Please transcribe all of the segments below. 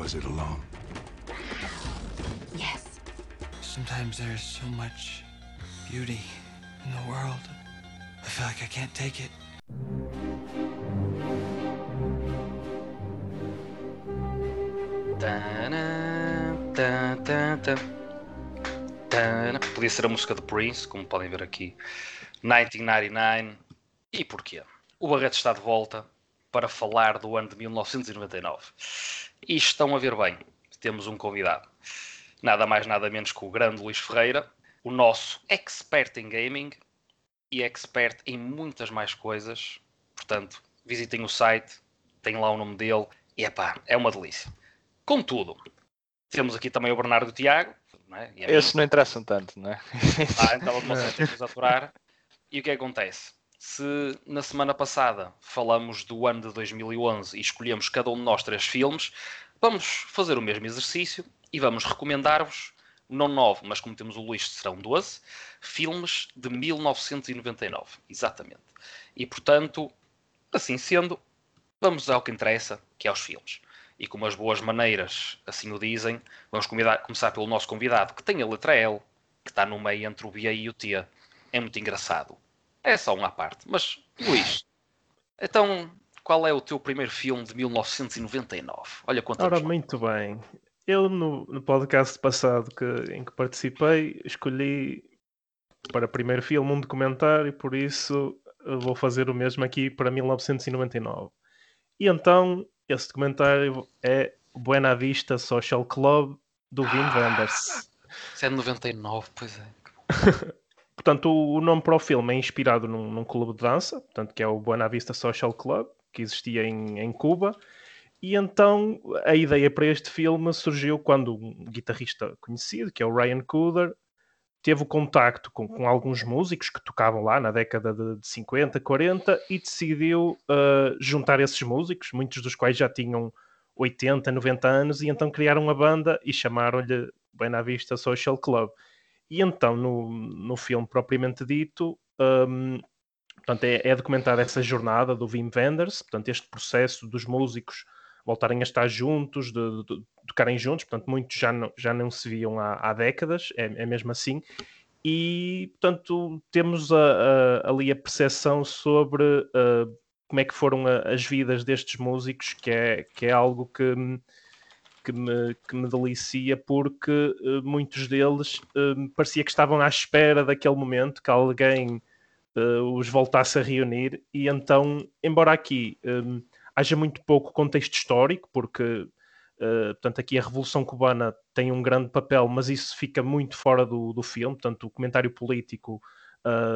Was it alone? Yes. Sometimes there's so much beauty in the world. I feel like I can't take it. Podia ser a música de Prince, como podem ver aqui. 1999. E porquê? O Barreto está de volta para falar do ano de 1999. E estão a ver bem, temos um convidado. Nada mais, nada menos que o grande Luís Ferreira, o nosso expert em gaming e expert em muitas mais coisas. Portanto, visitem o site, tem lá o nome dele e epá, é uma delícia. Contudo, temos aqui também o Bernardo Tiago. Não é? Esses não interessam tanto, não é? Ah, então vocês têm que aturar. E o que acontece? Se na semana passada falamos do ano de 2011 e escolhemos cada um de nós três filmes, vamos fazer o mesmo exercício e vamos recomendar-vos, não nove, mas como temos o Luís, serão 12, filmes de 1999. Exatamente. E portanto, assim sendo, vamos ao que interessa, que é os filmes. E como as boas maneiras assim o dizem, vamos começar pelo nosso convidado, que tem a letra L, que está no meio entre o B e o T. É muito engraçado. É só um à parte. Mas, Luís, então, qual é o teu primeiro filme de 1999? Olha quanto Ora, muito bem. Eu, no, no podcast passado que, em que participei, escolhi para primeiro filme um documentário, por isso vou fazer o mesmo aqui para 1999. E então, esse documentário é Buena Vista Social Club do Wim Wenders. Isso é de 99, pois é. Portanto, o, nome para o filme é inspirado num, num clube de dança, portanto, que é o Buena Vista Social Club, que existia em, em Cuba. E então a ideia para este filme surgiu quando um guitarrista conhecido, que é o Ryan Cooder, teve o contacto com, com alguns músicos que tocavam lá na década de, de 50, 40 e decidiu uh, juntar esses músicos, muitos dos quais já tinham 80, 90 anos, e então criaram uma banda e chamaram-lhe Buena Vista Social Club. E então, no, no filme propriamente dito, um, portanto, é, é documentada essa jornada do Wim Wenders, portanto, este processo dos músicos voltarem a estar juntos, de, de, de tocarem juntos, portanto, muitos já não, já não se viam há, há décadas, é, é mesmo assim. E, portanto, temos a, a, ali a percepção sobre uh, como é que foram a, as vidas destes músicos, que é, que é algo que que me, que me delicia porque uh, muitos deles uh, parecia que estavam à espera daquele momento que alguém uh, os voltasse a reunir. E então, embora aqui um, haja muito pouco contexto histórico, porque portanto aqui a Revolução Cubana tem um grande papel, mas isso fica muito fora do, do filme, portanto o comentário político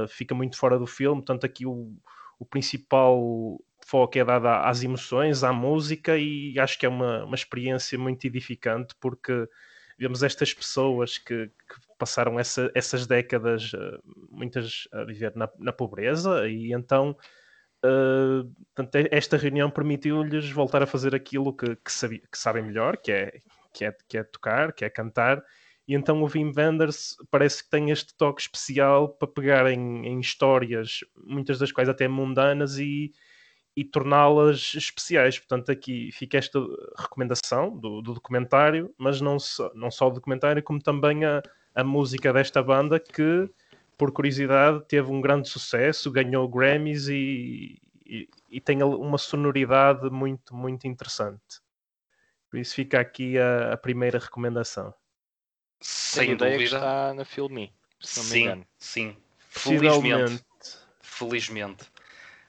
fica muito fora do filme, portanto aqui o, o principal foco é dado às emoções, à música, e acho que é uma, uma experiência muito edificante porque vemos estas pessoas que, que passaram essa, essas décadas, uh, muitas a viver na, na, pobreza, e então uh, esta reunião permitiu-lhes voltar a fazer aquilo que, que, que, sabem melhor, que é, que, é, que é tocar, que é cantar. E então o Wim Wenders parece que tem este toque especial para pegar em, em histórias, muitas das quais até mundanas, e, e torná-las especiais. Portanto, aqui fica esta recomendação do, do, documentário, mas não só, não só o documentário, como também a, a música desta banda que, por curiosidade, teve um grande sucesso, ganhou Grammys e, e, e tem uma sonoridade muito, muito interessante. Por isso fica aqui a, a primeira recomendação. Sem ideia dúvida. está na Filmi, se não me sim, sim. Felizmente. Felizmente.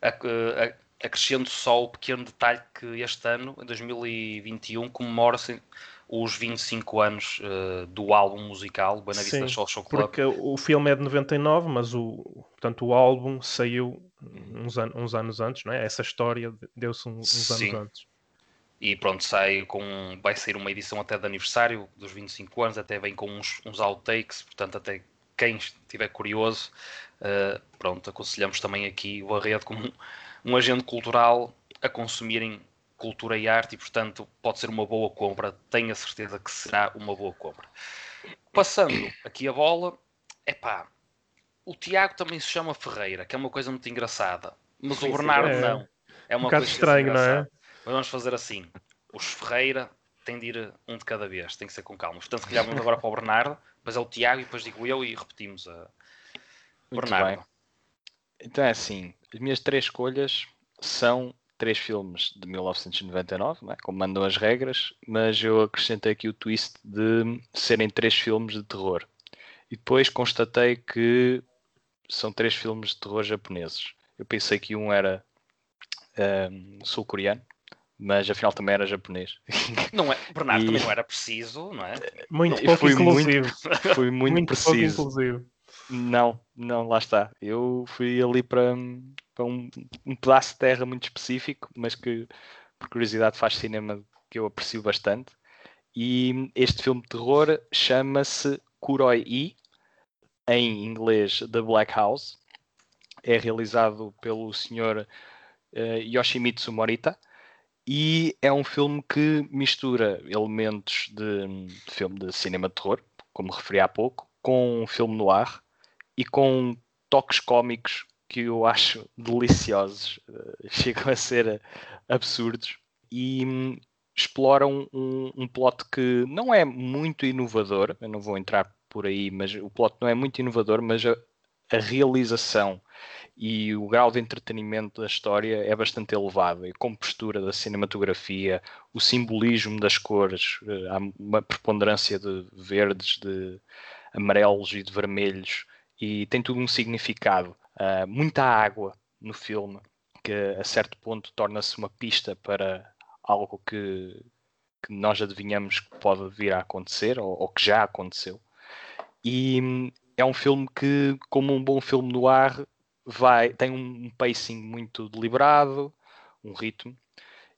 A, a, acrescento só o pequeno detalhe que este ano, em 2021, comemora-se os 25 anos uh, do álbum musical Buena Vista Sim, Social Club. Porque o filme é de 99, mas o, portanto, o álbum saiu uns, an uns anos antes, não é? Essa história deu-se uns, anos antes. E pronto, sai com. Vai sair uma edição até de aniversário dos 25 anos, até vem com uns, uns outtakes, portanto, até quem estiver curioso, uh, pronto, aconselhamos também aqui o Arredo como um agente cultural a consumirem cultura e arte e, portanto, pode ser uma boa compra. Tenho a certeza que será uma boa compra. Passando aqui a bola, é pá, o Tiago também se chama Ferreira, que é uma coisa muito engraçada, mas o Bernardo é. não. É uma Um coisa estranho, não é? vamos fazer assim: os Ferreira tem de ir um de cada vez, tem que ser com calma. Portanto, se calhar vamos agora para o Bernardo, depois é o Tiago e depois digo eu e repetimos a Muito Bernardo. bem. Então é assim, as minhas três escolhas são três filmes de 1999, não é? como mandam as regras, mas eu acrescentei aqui o twist de serem três filmes de terror. E depois constatei que são três filmes de terror japoneses. Eu pensei que um era ehm, sul-coreano, mas afinal também era japonês. Não é, Bernardo E- também não era preciso, não é? Muito pouco fui muito- inclusivo. Fui muito, Muito, pouco preciso. inclusivo. Não, não, lá está. Eu fui ali para, para um, um pedaço de terra muito específico, mas que, por curiosidade, faz cinema que eu aprecio bastante. E este filme de terror chama-se Kuroi-i, em inglês The Black House. É realizado pelo Sr. Yoshimitsu Morita e é um filme que mistura elementos de, de filme de cinema de terror, como referi há pouco, com um filme no ar e com toques cómicos que eu acho deliciosos, eh, chegam a ser eh, absurdos e hum, exploram um, um plot que não é muito inovador, eu não vou entrar por aí, mas o plot não é muito inovador, mas a, a realização e o grau de entretenimento da história é bastante elevado. E a compostura da cinematografia, o simbolismo das cores, eh, há uma preponderância de verdes, de amarelos e de vermelhos, e tem tudo um significado. Ah, muita água no filme, que a certo ponto torna-se uma pista para algo que, que nós adivinhamos que pode vir a acontecer ou, ou que já aconteceu. E hum, é um filme que, como um bom filme no ar, vai, tem um pacing muito deliberado, um ritmo,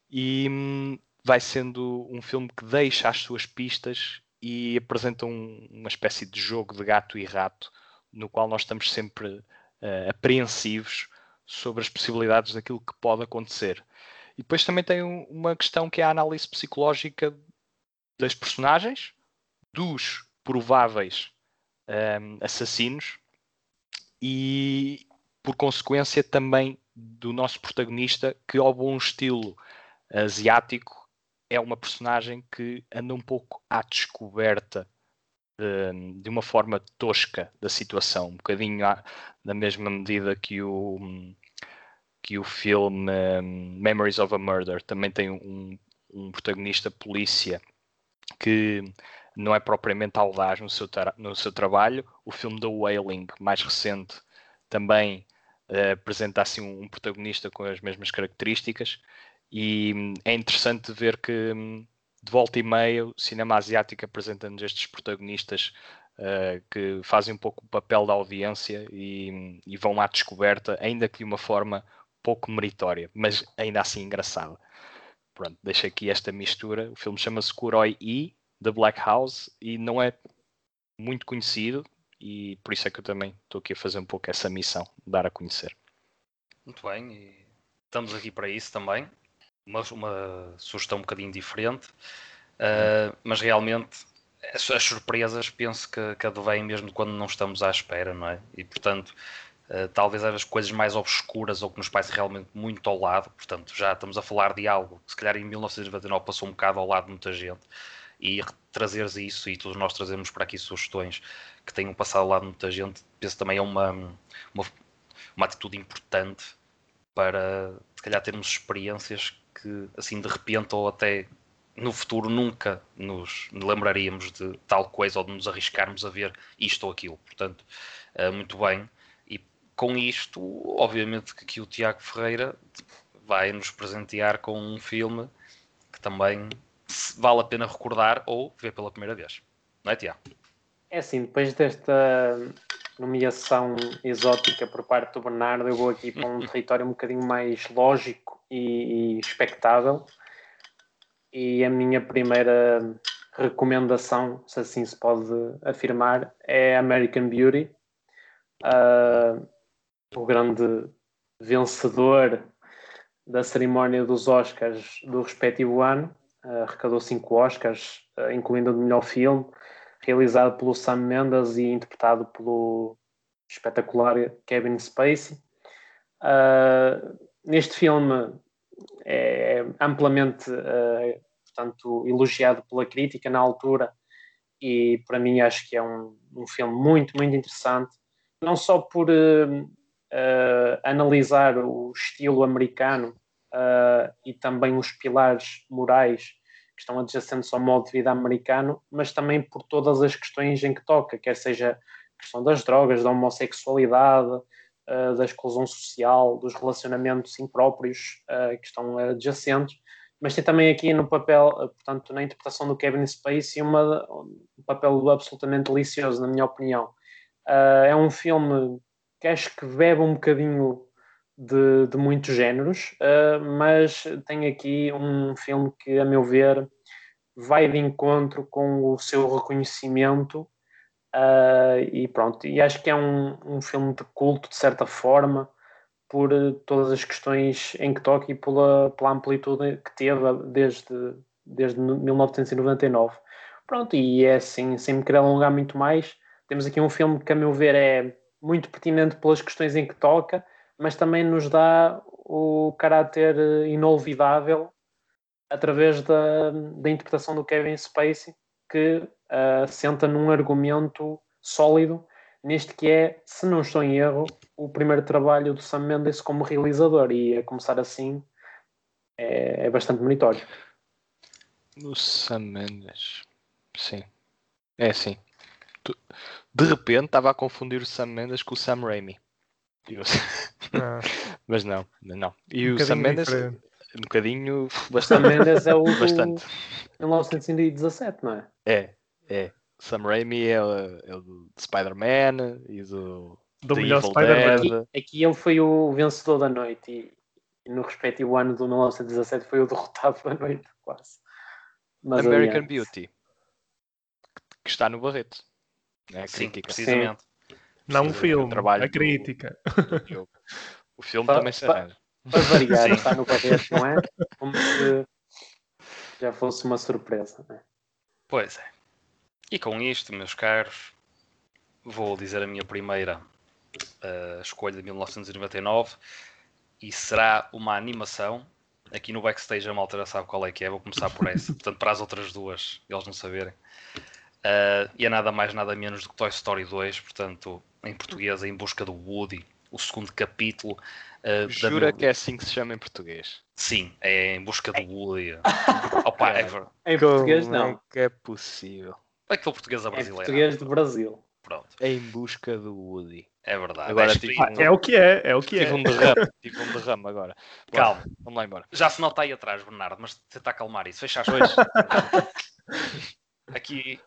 e hum, vai sendo um filme que deixa as suas pistas e apresenta um- uma espécie de jogo de gato e rato, no qual nós estamos sempre eh, apreensivos sobre as possibilidades daquilo que pode acontecer. E depois também tem um- uma questão que é a análise psicológica das personagens, dos prováveis ehm, assassinos e, por consequência, também do nosso protagonista, que, ao bom estilo asiático, é uma personagem que anda um pouco à descoberta de, de uma forma tosca da situação, um bocadinho à- na mesma medida que o, que o filme um, Memories of a Murder também tem um, um protagonista polícia que não é propriamente audaz no seu, no seu trabalho. O filme The Wailing, mais recente, também eh, apresenta assim um, um protagonista com as mesmas características e hum, é interessante ver que hum, de volta e meia o cinema asiático apresenta-nos estes protagonistas eh, que fazem um pouco o papel da audiência e, e vão à descoberta, ainda que de uma forma pouco meritória, mas ainda assim engraçada. Pronto, deixo aqui esta mistura. O filme chama-se Kuroi E, The Black House, e não é muito conhecido, e por isso é que eu também estou aqui a fazer um pouco essa missão, dar a conhecer. Muito bem, e estamos aqui para isso também. Uma, uma sugestão um bocadinho diferente, uh, mas realmente as, as surpresas penso que, que advêm mesmo quando não estamos à espera, não é? E portanto, uh, talvez as coisas mais obscuras ou que nos parecem realmente muito ao lado, portanto, já estamos a falar de algo que se calhar em 1999 passou um bocado ao lado de muita gente, e trazeres isso, e todos nós trazemos para aqui sugestões que tenham passado ao lado de muita gente, penso também é uma, uma, uma atitude importante para se calhar termos experiências que assim de repente ou até no futuro nunca nos lembraríamos de tal coisa ou de nos arriscarmos a ver isto ou aquilo. Portanto, uh, muito bem. E com isto, obviamente que aqui o Tiago Ferreira vai nos presentear com um filme que também vale a pena recordar ou ver pela primeira vez. Não é, Tiago? É assim, depois desta nomeação exótica por parte do Bernardo, eu vou aqui para um território um bocadinho mais lógico e, e expectável. E a minha primeira recomendação, se assim se pode afirmar, é American Beauty. Uh, o grande vencedor da cerimónia dos Oscars do respectivo ano. Uh, arrecadou cinco Oscars, uh, incluindo o melhor filme realizado pelo Sam Mendes e interpretado pelo espetacular Kevin Spacey. Uh, neste filme é amplamente uh, portanto, elogiado pela crítica na altura, e para mim acho que é um, um filme muito, muito interessante, não só por uh, uh, analisar o estilo americano uh, e também os pilares morais que estão adjacentes ao modo de vida americano, mas também por todas as questões em que toca, quer seja a questão das drogas, da homossexualidade, uh, da exclusão social, dos relacionamentos impróprios uh, que estão adjacentes, mas tem também aqui no papel, portanto, na interpretação do Kevin Spacey, uma, um papel absolutamente delicioso, na minha opinião. é um filme que acho que bebe um bocadinho de, de muitos géneros, uh, mas tem aqui um filme que, a meu ver, vai de encontro com o seu reconhecimento uh, e pronto. E acho que é um, um filme de culto, de certa forma, por todas as questões em que toca e pela, pela amplitude que teve desde, desde 1999. Pronto, e é assim, sem me querer alongar muito mais, temos aqui um filme que, a meu ver, é muito pertinente pelas questões em que toca, mas também nos dá o caráter inolvidável através da, da interpretação do Kevin Spacey, que uh, senta num argumento sólido, neste que é, se não estou em erro, o primeiro trabalho do Sam Mendes como realizador, e a começar assim é, é bastante meritório. O Sam Mendes, sim, é sim. De repente estava a confundir o Sam Mendes com o Sam Raimi. Ah. Mas não, não. E um o Sam Mendes, diferente. um bocadinho. Bastante. Sam Mendes é o bastante. 1917, não é? É, é. Sam Raimi é, o, é o do Spider-Man e do. Do melhor Spider-Man. Aqui, aqui, ele foi o vencedor da noite e, e, no respectivo ano do 1917 foi o derrotado da noite, quase. Mas American aliás. Beauty, que está no Barreto. É Sim, precisamente. Não o filme, trabalho a crítica. Do... O filme também se arranja. Para variar, está no papel, não é? Como se já fosse uma surpresa. É? Pois é. E com isto, meus caros, vou dizer a minha primeira uh, escolha de 1999 e será uma animação. Aqui no backstage a malta já sabe qual é que é, vou começar por essa. Portanto, para as outras duas, eles não saberem. Uh, e é nada mais, nada menos do que Toy Story 2, portanto, em português, Em Busca do Woody, o segundo capítulo. Uh, Jura da... que é assim que se chama em português? Sim, é Em Busca do Woody. Opa, é, em português não. É que é possível? É aquele português a brasileiro. É português do Brasil. Pronto. É em busca do Woody. É verdade. Agora, é, tipo, um... é o que é, é o que tive é. Um derrame, tive um derrame agora. Calma. Vamos lá embora. Já se nota aí atrás, Bernardo, mas tenta acalmar isso. Fecha as coisas. Aqui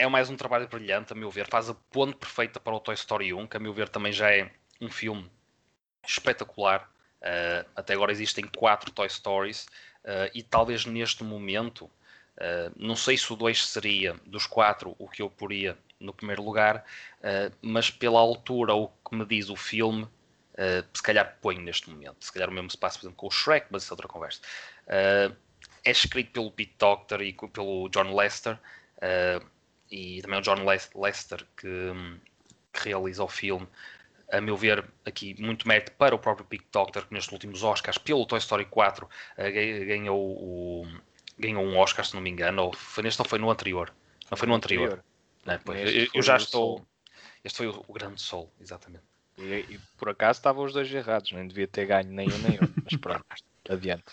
é mais um trabalho brilhante, a meu ver. Faz a ponte perfeita para o Toy Story 1, que a meu ver também já é um filme espetacular. Uh, até agora existem quatro Toy Stories uh, e talvez neste momento, uh, não sei se o 2 seria dos quatro o que eu poria no primeiro lugar, mas pela altura, o que me diz o filme, se calhar ponho neste momento. Se calhar o mesmo se passa, por exemplo, com o Shrek, mas isso é outra conversa. é escrito pelo Pete Doctor e pelo John Lester e também o John Lester que, que, realiza o filme. A meu ver, aqui muito mérito para o próprio Pete Doctor, que nestes últimos Oscars, pelo Toy Story 4, eh, ganhou, o, ganhou um Oscar, se não me engano, ou foi neste ou foi no anterior? Não foi no anterior. Não, eu, eu, já estou. Sol. Este foi o, o Grande Sol, exatamente. E, e, por acaso estavam os dois errados, nem devia ter ganho nem um nem outro, mas pronto, adiante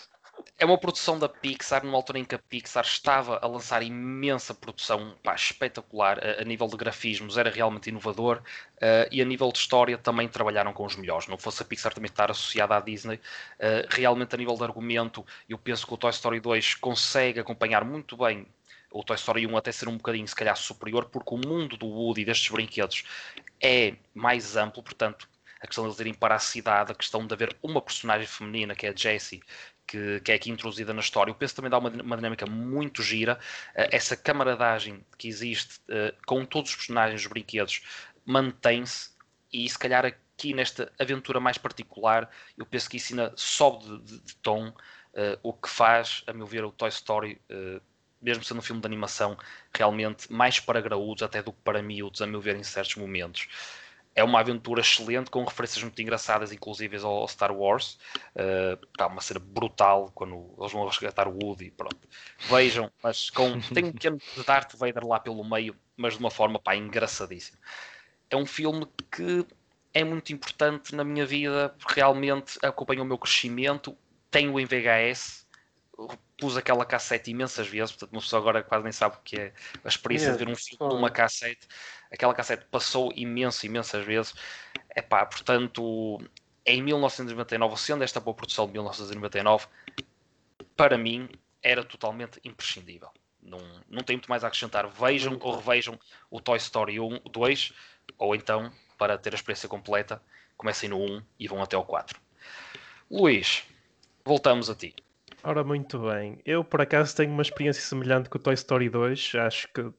é uma produção da Pixar, numa altura em que a Pixar estava a lançar imensa produção pá, espetacular a, a, nível de grafismos, era realmente inovador uh, e a nível de história também trabalharam com os melhores. Não fosse a Pixar também estar associada à Disney, uh, realmente a nível de argumento, eu penso que o Toy Story 2 consegue acompanhar muito bem o Toy Story 1 até ser um bocadinho, se calhar, superior, porque o mundo do Woody destes brinquedos é mais amplo, portanto, a questão de eles irem para a cidade, a questão de haver uma personagem feminina, que é a Jessie, que, que, é aqui introduzida na história. O penso também dá uma, uma dinâmica muito gira. Uh, essa camaradagem que existe uh, com todos os personagens, os brinquedos, mantém-se e se calhar aqui nesta aventura mais particular, eu penso que isso ainda sobe de, de, de tom, uh, o que faz, a meu ver, o Toy Story, mesmo sendo um filme de animação, realmente mais para graúdos até do que para miúdos, a meu ver, em certos momentos é uma aventura excelente, com referências muito engraçadas, inclusive ao Star Wars. Uh, tá uma cena brutal quando eles vão resgatar o Woody. Pronto. Vejam, mas com, tem um pequeno de Darth Vader lá pelo meio, mas de uma forma pá, engraçadíssima. É um filme que é muito importante na minha vida, realmente acompanha o meu crescimento. Tenho em VHS, pus aquela cassete imensas vezes, portanto, uma pessoa agora quase nem sabe o que é a experiência de ver um filme numa cassete. Aquela cassete passou imenso, imensas vezes. É pá, portanto, em 1999, sendo esta boa produção de 1999, para mim era totalmente imprescindível. Não, não tem muito mais a acrescentar. Vejam ou revejam o Toy Story 1, 2, ou então, para ter a experiência completa, comecem no 1 e vão até ao 4. Luís, voltamos a ti. Ora, muito bem. Eu, por acaso, tenho uma experiência semelhante com o Toy Story 2. Acho que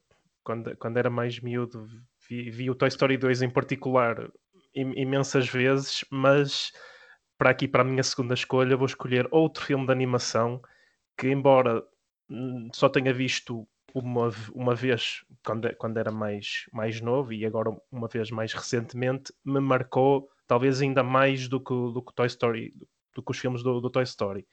quando, quando era mais miúdo, vi, vi o Toy Story 2 em particular imensas vezes, mas para aqui, para a minha segunda escolha, vou escolher outro filme de animação que, embora só tenha visto uma, uma vez quando, quando era mais, mais novo e agora uma vez mais recentemente, me marcou talvez ainda mais do que, do Toy Story, do que os filmes do, do Toy Story.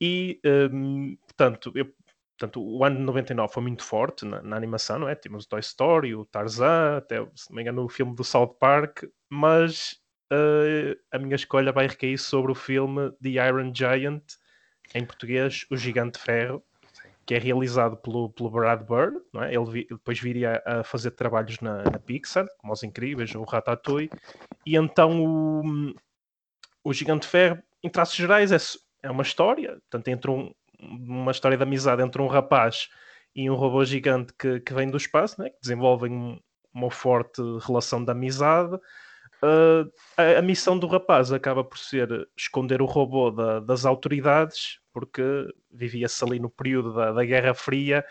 E, um, portanto, eu, portanto, o ano de 99 foi muito forte na, na, animação, não é? Tínhamos o Toy Story, o Tarzan, até, se não me engano, o filme do South Park, mas uh, a minha escolha vai recair sobre o filme The Iron Giant, em português, O Gigante Ferro, que é realizado pelo, pelo Brad Bird, não é? ele, vi, depois viria a fazer trabalhos na, na, Pixar, como Os Incríveis, o Ratatouille, e então o, o Gigante Ferro, em traços gerais, é é uma história, portanto, entre um, uma história de amizade entre um rapaz e um robô gigante que, que vem do espaço, né, que desenvolvem uma forte relação de amizade. Uh, a, a, missão do rapaz acaba por ser esconder o robô da, das autoridades, porque vivia-se ali no período da, da, Guerra Fria,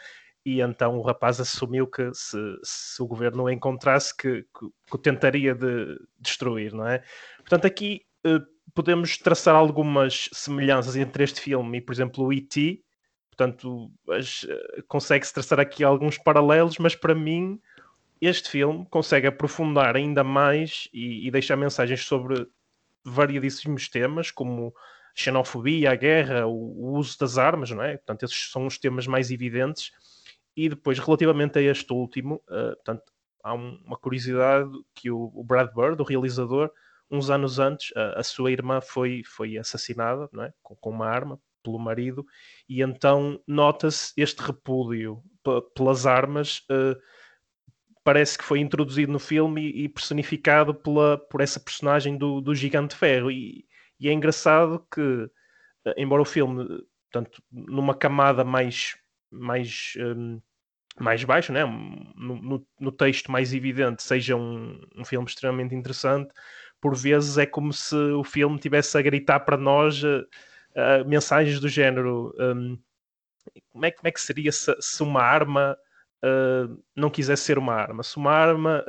e então o rapaz assumiu que se, se o governo o encontrasse, que, que, que, o tentaria de destruir, não é? Portanto, aqui uh, podemos traçar algumas semelhanças entre este filme e, por exemplo, o E.T. Portanto, eh, consegue-se traçar aqui alguns paralelos, mas para mim este filme consegue aprofundar ainda mais e, e deixar mensagens sobre variedíssimos temas, como xenofobia, a guerra, o, o, uso das armas, não é? Portanto, esses são os temas mais evidentes. E depois, relativamente a este último, uh, portanto, há um, uma curiosidade que o, o Brad Bird, o realizador, uns anos antes, a, a sua irmã foi, foi assassinada é? com, com uma arma pelo marido, e então nota-se este repúdio pelas armas. Uh, parece que foi introduzido no filme e, e personificado pela, por essa personagem do, do Gigante Ferro. E, e é engraçado que, eh, embora o filme, portanto, numa camada mais, mais, um, mais baixa, né? no, no, no, texto mais evidente, seja um, um filme extremamente interessante, por vezes é como se o filme tivesse a gritar para nós uh, uh, mensagens do género um, como, é, como é que seria se, se uma arma uh, não quisesse ser uma arma, se uma arma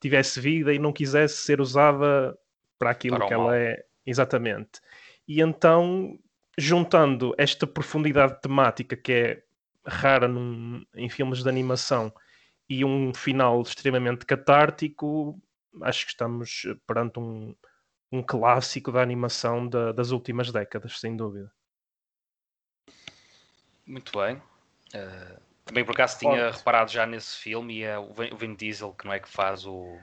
tivesse vida e não quisesse ser usada para aquilo para que ela é. Exatamente. E então, juntando esta profundidade temática que é rara num, em filmes de animação e um final extremamente catártico, acho que estamos perante um, um clássico da animação da, das últimas décadas, sem dúvida. Muito bem. Uh, também por acaso tinha reparado já nesse filme e é o Vin Diesel que não é que faz o.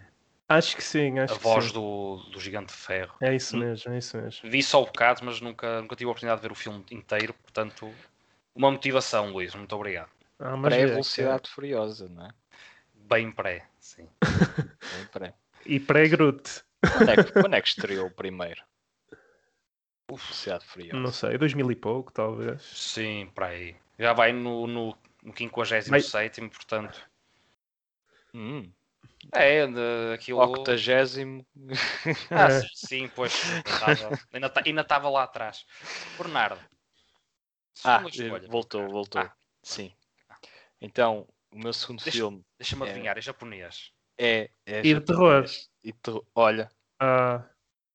Acho que sim, acho a voz sim. Do, do Gigante de Ferro. É isso mesmo, é isso mesmo. Vi só o bocado, mas nunca, nunca tive a oportunidade de ver o filme inteiro, portanto, uma motivação, Luís, muito obrigado. Ah, Pré-velocidade é... furiosa, não é? Bem pré, sim. Bem pré. E pré-Groot. Quando, é que, quando é que estreou o primeiro? Velocidade Furiosa. Não sei, 2000 e pouco, talvez. Sim, para aí. Já vai no, no, no 57, Mas... portanto. Hum. É, de, aquilo. Octagésimo. Ah, é. sim, pois. Ainda estava lá atrás. Bernardo. Ah, voltou, voltou. Ah. Sim. Então, o meu segundo deixa, filme. Deixa-me é... adivinhar, é japonês. É, é e de terror. E ter... Olha, uh...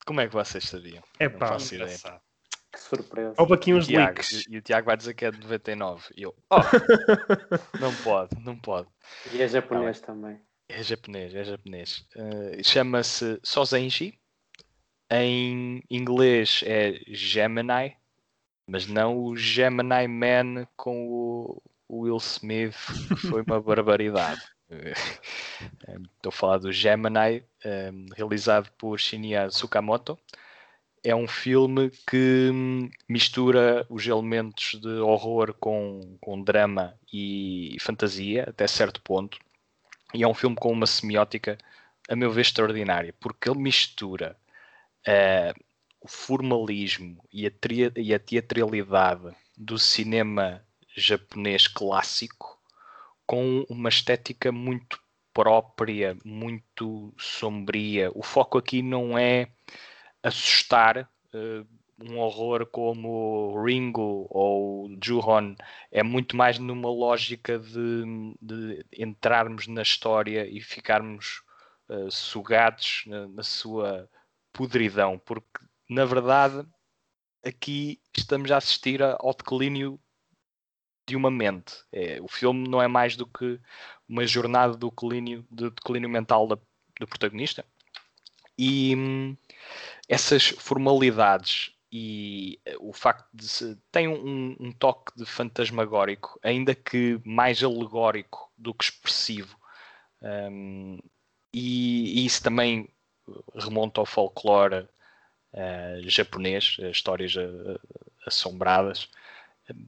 como é que vocês sabiam? É pá, que surpresa. Houve aqui uns Tiago, leaks. E, o Tiago vai dizer que é de 99. E eu, oh, não pode, não pode. E é japonês também. É japonês, é japonês. Uh, Chama-se Sozenji. Em inglês é Gemini, mas não o Gemini Man com o Will Smith, que foi uma barbaridade. Estou a falar do Gemini, um, realizado por Shinya Tsukamoto. É um filme que hum, mistura os elementos de horror com, com drama e fantasia, até certo ponto. E é um filme com uma semiótica, a meu ver, extraordinária, porque ele mistura uh, o formalismo e a, e a teatralidade do cinema japonês clássico com uma estética muito própria, muito sombria. O foco aqui não é assustar uh, um horror como Ringo ou Juhon, é muito mais numa lógica de, de entrarmos na história e ficarmos uh, sugados na, na sua podridão, porque na verdade aqui estamos a assistir ao declínio de uma mente. É, o filme não é mais do que uma jornada do declínio, de declínio mental da, do protagonista. E hum, essas formalidades e o facto de se, tem um, um, toque de fantasmagórico, ainda que mais alegórico do que expressivo. Um, e, e, isso também remonta ao folclore uh, japonês, histórias uh, assombradas.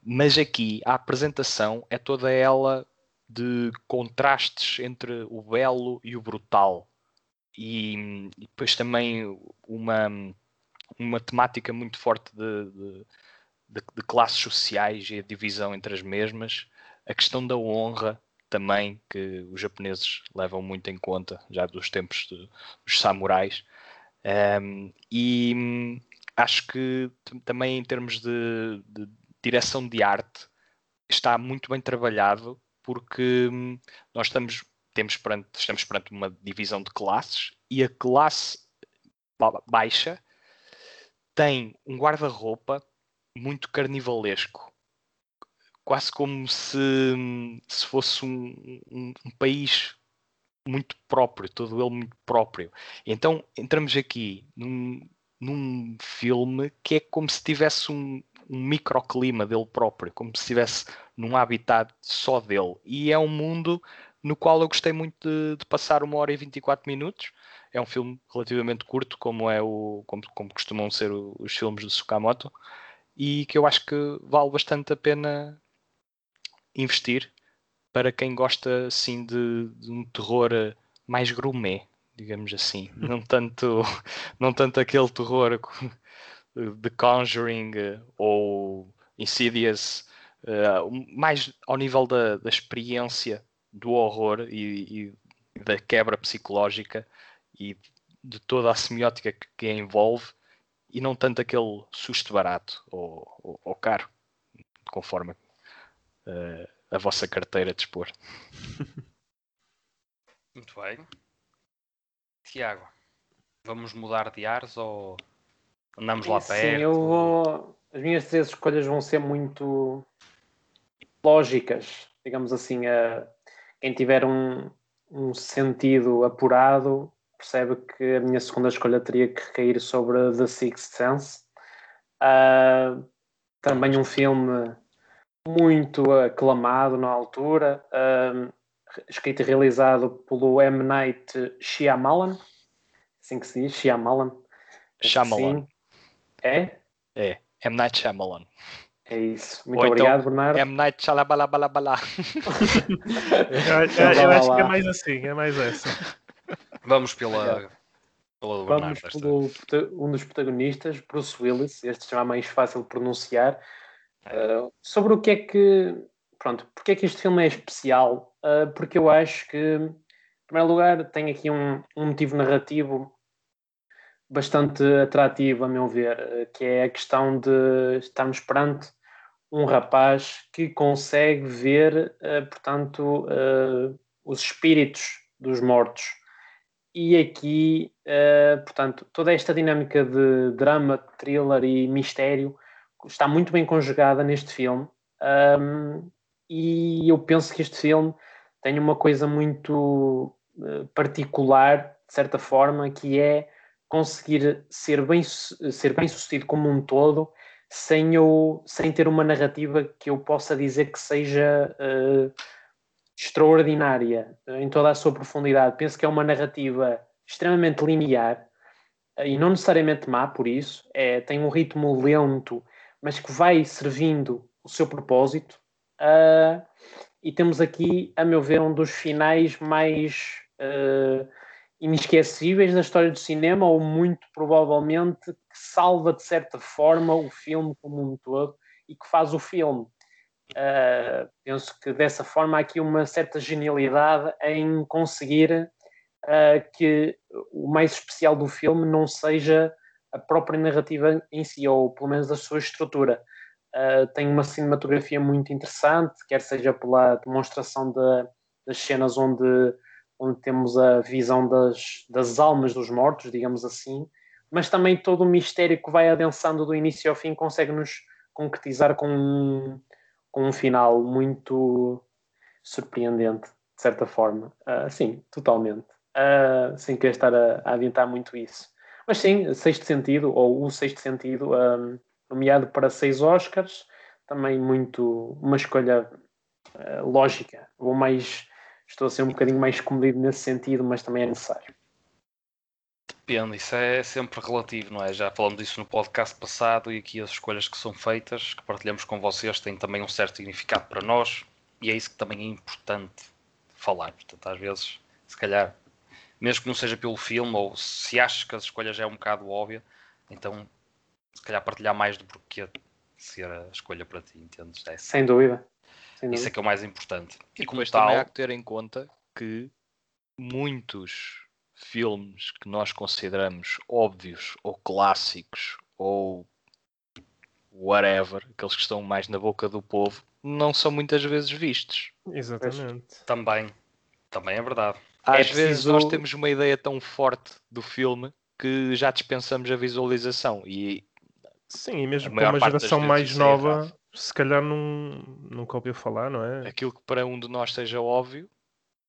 Mas aqui a apresentação é toda ela de contrastes entre o belo e o brutal. E, e depois também uma, uma temática muito forte de, de, de, de, classes sociais e a divisão entre as mesmas. A questão da honra também, que os japoneses levam muito em conta, já dos tempos dos samurais. Um, e acho que também em termos de, de direção de arte está muito bem trabalhado porque hum, nós estamos, temos perante, estamos perante uma divisão de classes e a classe baixa tem um guarda-roupa muito carnivalesco. Quase como se, hum, se fosse um, um, um, país muito próprio, todo ele muito próprio. Então entramos aqui num, num filme que é como se tivesse um, um microclima dele próprio, como se estivesse num habitat só dele. E é um mundo no qual eu gostei muito de, de, passar uma hora e 24 minutos. É um filme relativamente curto, como é o como, como costumam ser o, os filmes do Sukamoto, e que eu acho que vale bastante a pena investir para quem gosta assim de, de um terror mais gourmet, digamos assim, não tanto não tanto aquele terror The Conjuring uh, ou Insidious, uh, mais ao nível da, da experiência do horror e, e, da quebra psicológica e de toda a semiótica que, que envolve e não tanto aquele susto barato ou, ou, ou caro, conforme uh, a vossa carteira dispor. Muito bem. Tiago, vamos mudar de ares ou andamos lá Sim, perto. eu vou. As minhas três escolhas vão ser muito lógicas, digamos assim. A... Quem tiver um, um sentido apurado percebe que a minha segunda escolha teria que recair sobre The Sixth Sense. Uh, também um filme muito aclamado na altura, uh, escrito e realizado pelo M. Night Shyamalan, assim que se diz, Shyamalan. Shyamalan. Sim. É? É, M. Night Shyamalan. É isso. Muito Ou então, obrigado, então, Bernardo. M. Night Shyamalan. eu, eu, eu acho que é mais assim, é mais essa. Vamos pela, pela Vamos pelo um dos protagonistas, Bruce Willis, este será mais fácil de pronunciar. Uh, sobre o que é que. Pronto, porque é que este filme é especial? Uh, porque eu acho que, em primeiro lugar, tem aqui um, um motivo narrativo bastante atrativo, a meu ver, eh, que é a questão de estarmos perante um rapaz que consegue ver, uh, portanto, uh, os espíritos dos mortos. E aqui, uh, portanto, toda esta dinâmica de drama, thriller e mistério está muito bem conjugada neste filme. E eu penso que este filme tem uma coisa muito particular, de certa forma, que é conseguir ser bem, ser bem sucedido como um todo sem, eu, sem ter uma narrativa que eu possa dizer que seja uh, extraordinária em toda a sua profundidade. Penso que é uma narrativa extremamente linear e não necessariamente má por isso. É, tem um ritmo lento, mas que vai servindo o seu propósito. Uh, e temos aqui, a meu ver, um dos finais mais uh, inesquecíveis da história do cinema, ou muito provavelmente que salva de certa forma o filme como um todo e que faz o filme. Uh, penso que dessa forma há aqui uma certa genialidade em conseguir uh, que o mais especial do filme não seja a própria narrativa em si, ou pelo menos a sua estrutura. Uh, tem uma cinematografia muito interessante, quer seja pela demonstração de, das cenas onde onde temos a visão das, das almas dos mortos, digamos assim, mas também todo o mistério que vai adensando do início ao fim consegue-nos concretizar com um, com um final muito surpreendente, de certa forma. Uh, sim, totalmente. Uh, sem querer estar a, a, adiantar muito isso. Mas sim, Sexto Sentido, ou O Sexto Sentido, um, ah, nomeado para seis Oscars, também muito uma escolha uh, lógica, ou mais estou a ser um bocadinho mais comedido nesse sentido, mas também é necessário. Depende, isso é sempre relativo, não é? Já falamos disso no podcast passado e aqui as escolhas que são feitas, que partilhamos com vocês, têm também um certo significado para nós e é isso que também é importante falar. Portanto, às vezes, se calhar, mesmo que não seja pelo filme, ou se achas que as escolhas já é um bocado óbvia, então se calhar partilhar mais do porquê ser a escolha para ti, entendes? É Sem dúvida. Isso é que é o mais importante. E, e como tal... também há que ter em conta que muitos filmes que nós consideramos óbvios ou clássicos ou whatever, aqueles que estão mais na boca do povo, não são muitas vezes vistos. Exatamente. Também. Também é verdade. Às é vezes preciso... nós temos uma ideia tão forte do filme que já dispensamos a visualização e Sim, e mesmo para uma geração mais é nova, se calhar não, nunca ouviu falar, não é? Aquilo que para um de nós seja óbvio,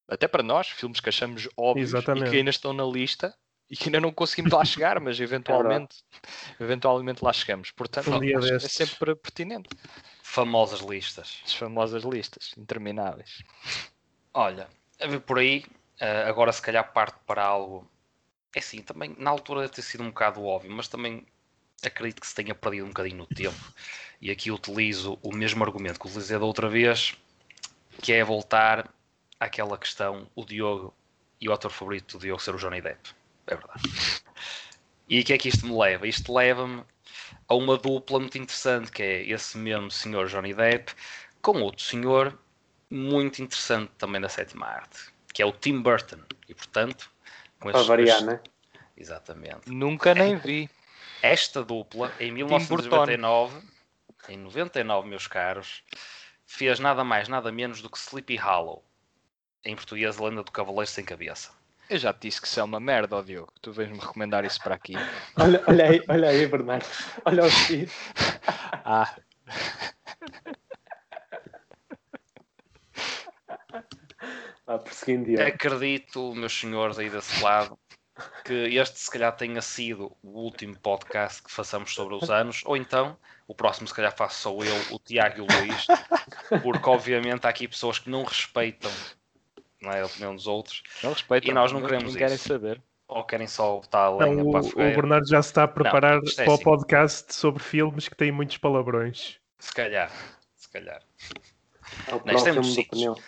até para nós, filmes que achamos óbvios Exatamente. e que ainda estão na lista e que ainda não conseguimos lá chegar, mas eventualmente, é eventualmente lá chegamos. Portanto, um é sempre pertinente. Famosas listas. As famosas listas, intermináveis. Olha, a ver por aí, eh, agora se calhar parte para algo. É assim, também na altura deve ter sido um bocado óbvio, mas também acredito que se tenha perdido um bocadinho no tempo. E aqui utilizo o mesmo argumento que utilizei da outra vez, que é voltar àquela questão, o Diogo e o ator favorito do Diogo ser o Johnny Depp. É verdade. E o que é que isto me leva? Isto leva-me a uma dupla muito interessante, que é esse mesmo senhor Johnny Depp, com outro senhor muito interessante também da sétima arte, que é o Tim Burton. E portanto, com Para variar, né? Exatamente. Nunca nem vi. Esta dupla, em 1999, em 99, meus caros, fez nada mais, nada menos do que Sleepy Hollow. Em português, a lenda do Cavaleiro Sem Cabeça. Eu já te disse que isso é uma merda, ó Diogo. Tu vens-me recomendar isso para aqui. olha, olha aí, olha aí, Bernardo. Olha o filho. ah. Ah, perseguindo Acredito, meus senhores aí desse lado, que este se calhar tenha sido o último podcast que façamos sobre os anos, ou então o próximo se calhar faço só eu, o Tiago e o Luís, porque obviamente há aqui pessoas que não respeitam não é, a opinião dos outros não respeitam, e nós não queremos não isso. querem saber. Ou querem só botar a lenha não, para a O Bernardo já se está a preparar não, é para assim. o podcast sobre filmes que têm muitos palavrões. Se calhar, se calhar. É o não, isto é muito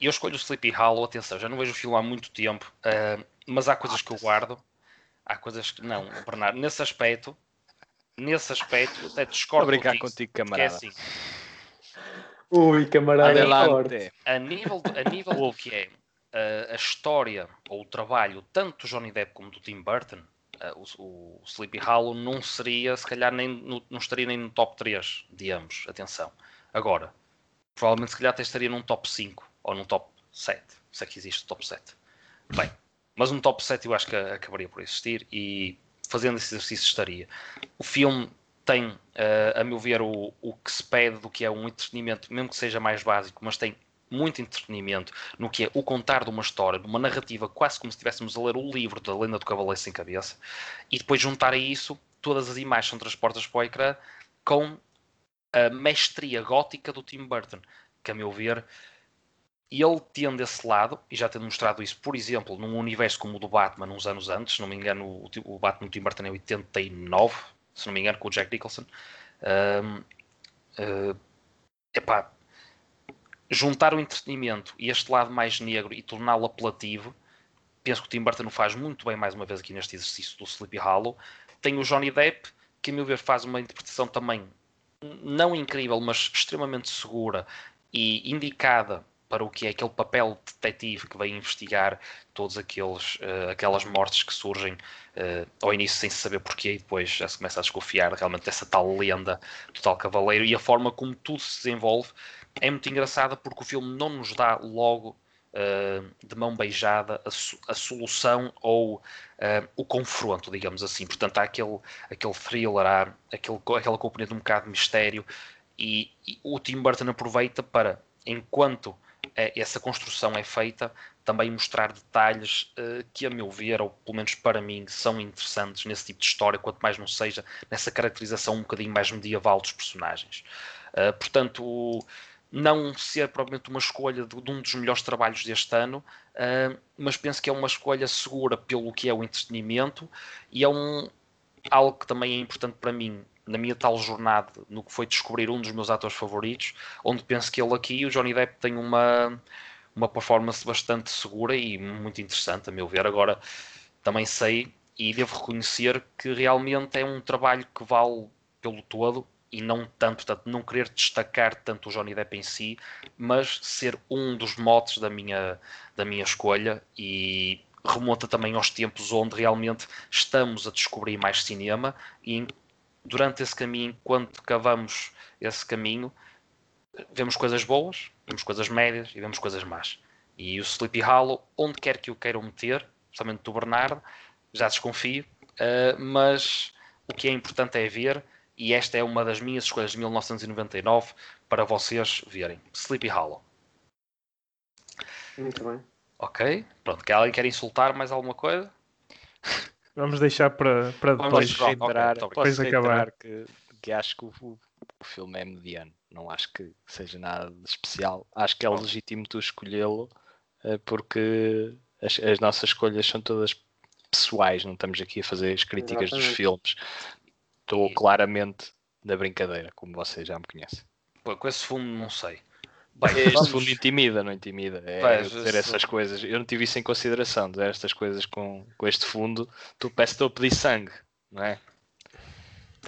E eu escolho o Sleepy Hollow, atenção, já não vejo o filme há muito tempo. Uh, mas há coisas que eu guardo, há coisas que não, Bernardo, nesse aspecto, nesse aspecto, até discordo Vou brincar contigo, camarada. Que é assim. Ui, camarada, Adelante. a nível, a nível do que é a, a, história ou o trabalho, tanto do Johnny Depp como do Tim Burton, uh, o, o, Sleepy Hollow não seria, se calhar, nem no, não estaria nem no top 3 de ambos. Atenção. Agora, provavelmente, se calhar, até estaria num top 5 ou num top 7. Se é que existe top 7. Bem, mas um top 7 eu acho que acabaria por existir e fazendo esse exercício estaria. O filme tem, uh, a meu ver, o, o que se pede do que é um entretenimento, mesmo que seja mais básico, mas tem muito entretenimento no que é o contar de uma história, de uma narrativa, quase como se estivéssemos a ler o livro da Lenda do Cavaleiro Sem Cabeça, e depois juntar a isso todas as imagens são transportadas para o ecrã com a mestria gótica do Tim Burton, que a meu ver ele tendo esse lado, e já tendo mostrado isso, por exemplo, num universo como o do Batman, uns anos antes, se não me engano, o, Batman do Tim Burton é 89, se não me engano, com o Jack Nicholson. Um, uh, epá, juntar o entretenimento e este lado mais negro e torná-lo apelativo, penso que o Tim Burton o faz muito bem mais uma vez aqui neste exercício do Sleepy Hollow. Tem o Johnny Depp, que a meu ver faz uma interpretação também não incrível, mas extremamente segura e indicada para o que é aquele papel de detetive que vai investigar todas aqueles, uh, aquelas mortes que surgem uh, ao início sem saber porquê e depois já se começa a desconfiar realmente dessa tal lenda do tal cavaleiro e a forma como tudo se desenvolve é muito engraçada porque o filme não nos dá logo uh, de mão beijada a, a solução ou o confronto, digamos assim. Portanto, há aquele, aquele thriller, há aquele, aquela componente um bocado de mistério e, e o Tim Burton aproveita para, enquanto é, essa construção é feita, também mostrar detalhes uh, que, a meu ver, ou pelo menos para mim, são interessantes nesse tipo de história, quanto mais não seja nessa caracterização um bocadinho mais medieval dos personagens. Uh, portanto, não ser provavelmente uma escolha de, um dos melhores trabalhos deste ano, uh, mas penso que é uma escolha segura pelo que é o entretenimento e é um, algo que também é importante para mim na minha tal jornada no que foi descobrir um dos meus atores favoritos, onde penso que ele aqui, o Johnny Depp, tem uma, uma performance bastante segura e muito interessante, a meu ver. Agora, também sei e devo reconhecer que realmente é um trabalho que vale pelo todo e não tanto, portanto, não querer destacar tanto o Johnny Depp em si, mas ser um dos motes da minha, da minha escolha e remonta também aos tempos onde realmente estamos a descobrir mais cinema e durante esse caminho, enquanto cavamos esse caminho, vemos coisas boas, vemos coisas médias e vemos coisas más. E o Sleepy Hollow, onde quer que o queiram meter, principalmente do Bernardo, já desconfio, uh, mas o que é importante é ver, e esta é uma das minhas escolhas de 1999 para vocês verem. Sleepy Hollow. Muito bem. Ok, pronto. Quer alguém quer insultar mais alguma coisa? Vamos deixar para, para depois, reiterar, okay, depois acabar que, que acho que o, o filme é mediano. Não acho que seja nada de especial. Acho que é legítimo tu escolhê-lo eh, porque as, as, nossas escolhas são todas pessoais. Não estamos aqui a fazer as críticas Exatamente. dos filmes. Estou claramente na brincadeira, como vocês já me conhecem. Pô, com esse fundo não sei. Bem, este vamos... fundo intimida, não intimida. É Pai, dizer essas coisas. Eu não tive isso em consideração, dizer estas coisas com, com este fundo. Tu parece que estou a pedir sangue, não é?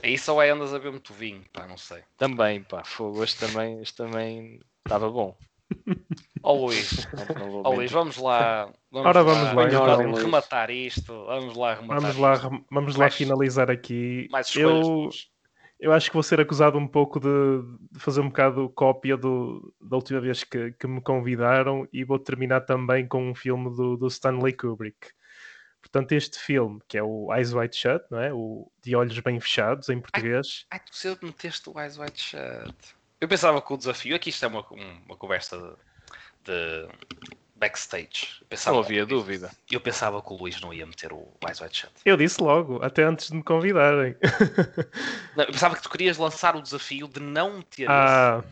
Aí só é andas a ver muito vinho, pá, não sei. Também, pá, fogo, este também, este também estava bom. Ó oh, Luís, oh, Luís, vamos lá. Vamos Ora, vamos lá, lá então, rematar isto. Vamos lá rematar Vamos lá, vamos lá finalizar aqui. Mais eu, eu acho que vou ser acusado um pouco de, de fazer um bocado cópia do, da última vez que, que, me convidaram e vou terminar também com um filme do, do, Stanley Kubrick. Portanto, este filme, que é o Eyes Wide Shut, não é? o De Olhos Bem Fechados, em português. Ai, ai tu sempre meteste o Eyes Wide Shut. Eu pensava que o desafio, aqui isto é uma, uma conversa de, de backstage. Pensava, não havia dúvida. Eu pensava que o Luís não ia meter o Eyes Wide Shut. Eu disse logo, até antes de me convidarem. Não, eu pensava que tu querias lançar o desafio de não meter ah,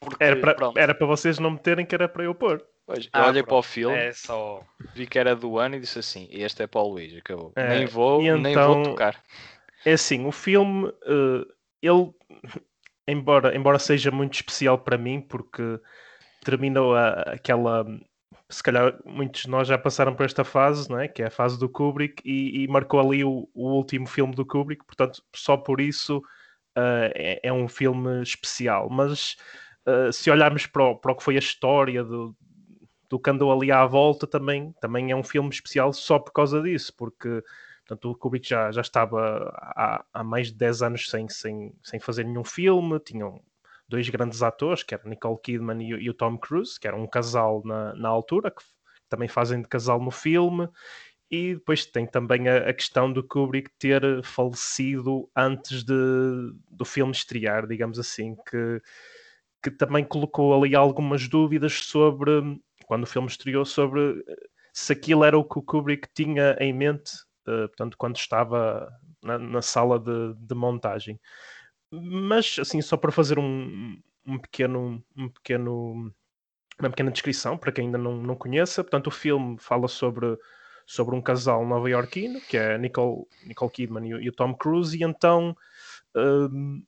porque, era, para, era para vocês não meterem, que era para eu pôr. Pois, ah, eu olhei pronto. para o filme, é só... vi que era do ano e disse assim: Este é para o Luís, acabou. É, nem, vou, então, nem vou tocar. É assim, o filme, uh, ele, embora, embora seja muito especial para mim, porque terminou a, aquela se calhar muitos de nós já passaram por esta fase, não é? que é a fase do Kubrick, e, e marcou ali o, o, último filme do Kubrick, portanto, só por isso uh, é, é, um filme especial. Mas uh, se olharmos para o, para o, que foi a história do, do que andou ali à volta, também, também é um filme especial só por causa disso, porque portanto, o Kubrick já, já estava há, há mais de 10 anos sem, sem, sem fazer nenhum filme, tinham dois grandes atores, que eram Nicole Kidman e, e, o Tom Cruise, que eram um casal na, na altura, que também fazem de casal no filme. E depois tem também a, a questão do Kubrick ter falecido antes de, do filme estrear, digamos assim, que, que também colocou ali algumas dúvidas sobre, quando o filme estreou, sobre se aquilo era o que o Kubrick tinha em mente, uh, portanto, quando estava na, na sala de, de, montagem. Mas, assim, só para fazer um, um pequeno, um pequeno, uma pequena descrição, para quem ainda não, não conheça, portanto, o filme fala sobre sobre um casal nova-iorquino, que é Nicole, Nicole Kidman e, e o Tom Cruise, e então um,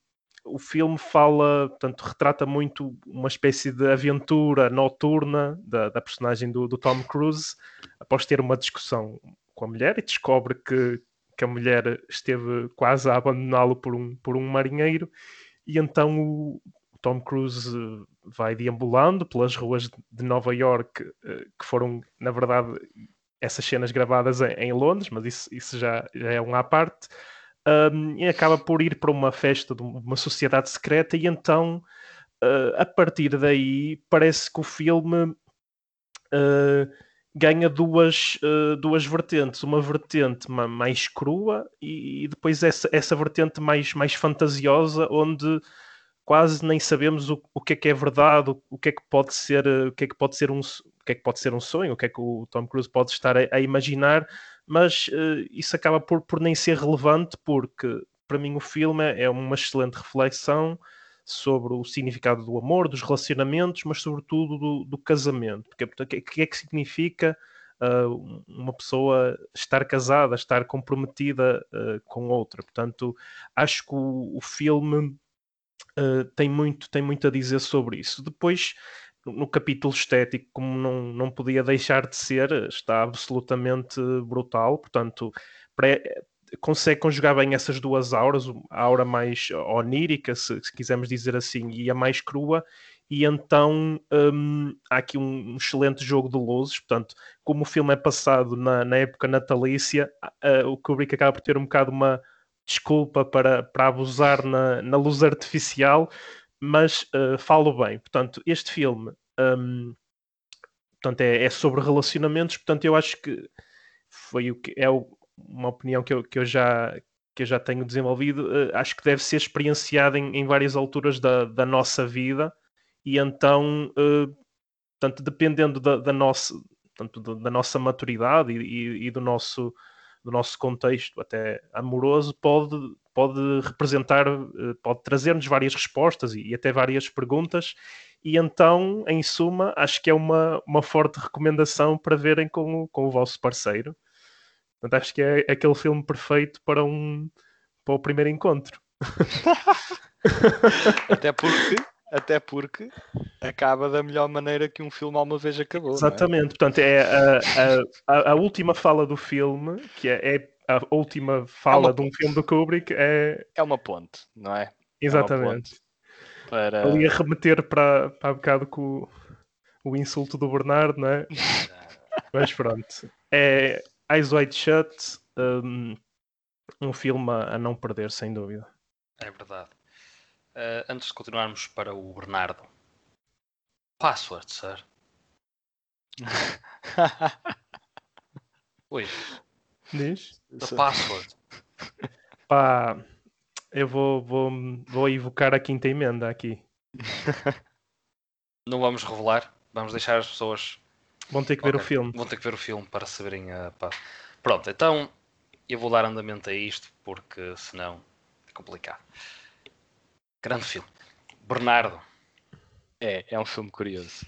o filme fala, portanto, retrata muito uma espécie de aventura noturna da, da personagem do, do, Tom Cruise, após ter uma discussão com a mulher e descobre que, que a mulher esteve quase a abandoná-lo por um, por um marinheiro, e então o, Tom Cruise vai deambulando pelas ruas de Nova York, eh, que foram, na verdade, essas cenas gravadas em, em Londres, mas isso, isso já, já é um à parte um, e acaba por ir para uma festa de uma sociedade secreta, e então, uh, a partir daí, parece que o filme uh, ganha duas, uh, duas vertentes. Uma vertente mais crua e, depois essa, essa vertente mais, mais fantasiosa, onde quase nem sabemos o, o que é que é verdade, o, que é que pode ser, o que é que pode ser um o que é que pode ser um sonho, o que é que o Tom Cruise pode estar a, a imaginar, mas uh, isso acaba por, por nem ser relevante, porque para mim o filme é uma excelente reflexão sobre o significado do amor, dos relacionamentos, mas sobretudo do, do casamento. Porque, o que é que significa uh, uma pessoa estar casada, estar comprometida uh, com outra? Portanto, acho que o, o filme uh, tem, muito, tem muito a dizer sobre isso. Depois, no capítulo estético, como não, não podia deixar de ser, está absolutamente brutal. Portanto, consegue conjugar bem essas duas auras, a aura mais onírica, se, se quisermos dizer assim, e a mais crua. E então hum, há aqui um, excelente jogo de luzes. Portanto, como o filme é passado na, na época natalícia, uh, o Kubrick acaba por ter um bocado uma desculpa para, para abusar na, na luz artificial mas uh, falo bem. Portanto, este filme um, portanto, é, é, sobre relacionamentos, portanto, eu acho que foi o que é o, uma opinião que eu, que eu já que eu já tenho desenvolvido, uh, acho que deve ser experienciado em, em várias alturas da, da, nossa vida e então, uh, dependendo da, da nossa, portanto, da nossa maturidade e, e, e do nosso do nosso contexto até amoroso pode pode representar, eh, pode trazer-nos várias respostas e, até várias perguntas. E então, em suma, acho que é uma, uma forte recomendação para verem com, com o vosso parceiro. Portanto, acho que é aquele filme perfeito para, um, para o primeiro encontro. até porque até porque acaba da melhor maneira que um filme alguma vez acabou. É? Exatamente, é? portanto, é a, a, a, última fala do filme, que é, é a última fala é de um filme do Kubrick é. É uma ponte, não é? Exatamente. É para... Ali a remeter para, para um bocado com o, o insulto do Bernardo, não é? Mas pronto. É Eyes Wide Shut, um, um filme a, a, não perder, sem dúvida. É verdade. Uh, antes de continuarmos para o Bernardo, password, sir. Oi. Diz? The password. Pá, eu vou, vou, vou evocar a quinta emenda aqui. Não vamos revelar, vamos deixar as pessoas. Vão ter que ver okay. o filme. Vão ter que ver o filme para saberem a. Pá. Pronto, então eu vou dar andamento a isto porque senão é complicado. Grande filme. Bernardo. É, é um filme curioso.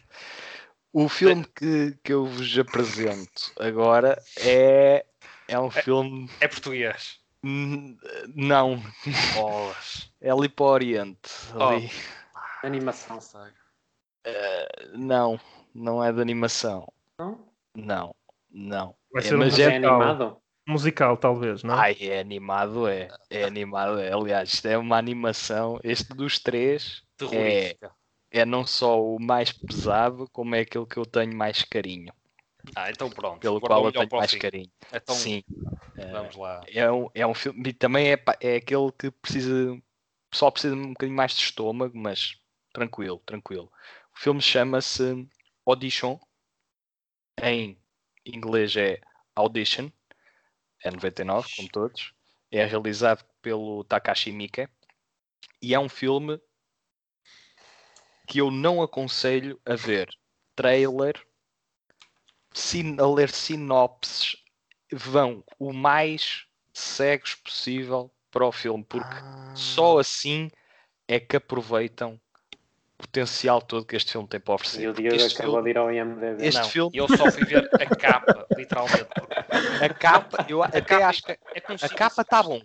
O filme que, que eu vos apresento agora é é um é, filme. É português? Não. Bolas. É ali para o Oriente. Ali. Oh. Animação, sabe? Uh, não, não é de animação. Não? Não, não. Vai é, ser mas um é animado? Musical, talvez, não? Ai, é animado, é. É animado, é. Aliás, isto é uma animação. Este dos três é, é não só o mais pesado, como é aquele que eu tenho mais carinho. Ah, então pronto. Pelo qual eu tenho mais carinho. Então, Sim. Vamos lá. É um, é um filme. E também é, é aquele que precisa. Só precisa um bocadinho mais de estômago, mas tranquilo, tranquilo. O filme chama-se Audition. Em inglês é Audition. É 99, como todos. É realizado pelo Takashi Miike. E é um filme que eu não aconselho a ver trailer, sin a ler sinopses, vão o mais cegos possível para o filme, porque Ah. só assim é que aproveitam potencial todo que este filme tem para E oferecer. o Porque Diogo Este acabou filme, de ir ao IMDB. este não, filme- eu só fui ver a capa, literalmente. a capa, eu até capa acho que é a capa está bom.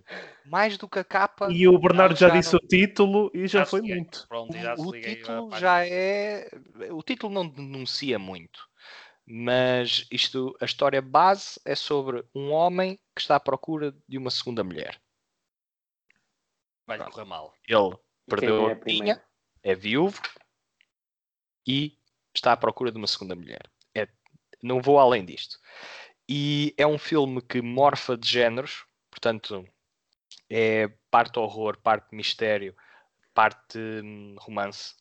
Mais do que a capa, E o Bernardo já, já disse não- o título e já Já foi desliguei. muito. Pronto, já o, o a título já é. O título não denuncia muito, mas isto, a história base é sobre um homem que está à procura de uma segunda mulher. Vai correr mal. Ele E perdeu quem é é viúvo e está à procura de uma segunda mulher. É, não vou além disto. E é um filme que morfa de géneros, portanto, é parte horror, parte mistério, parte hum, romance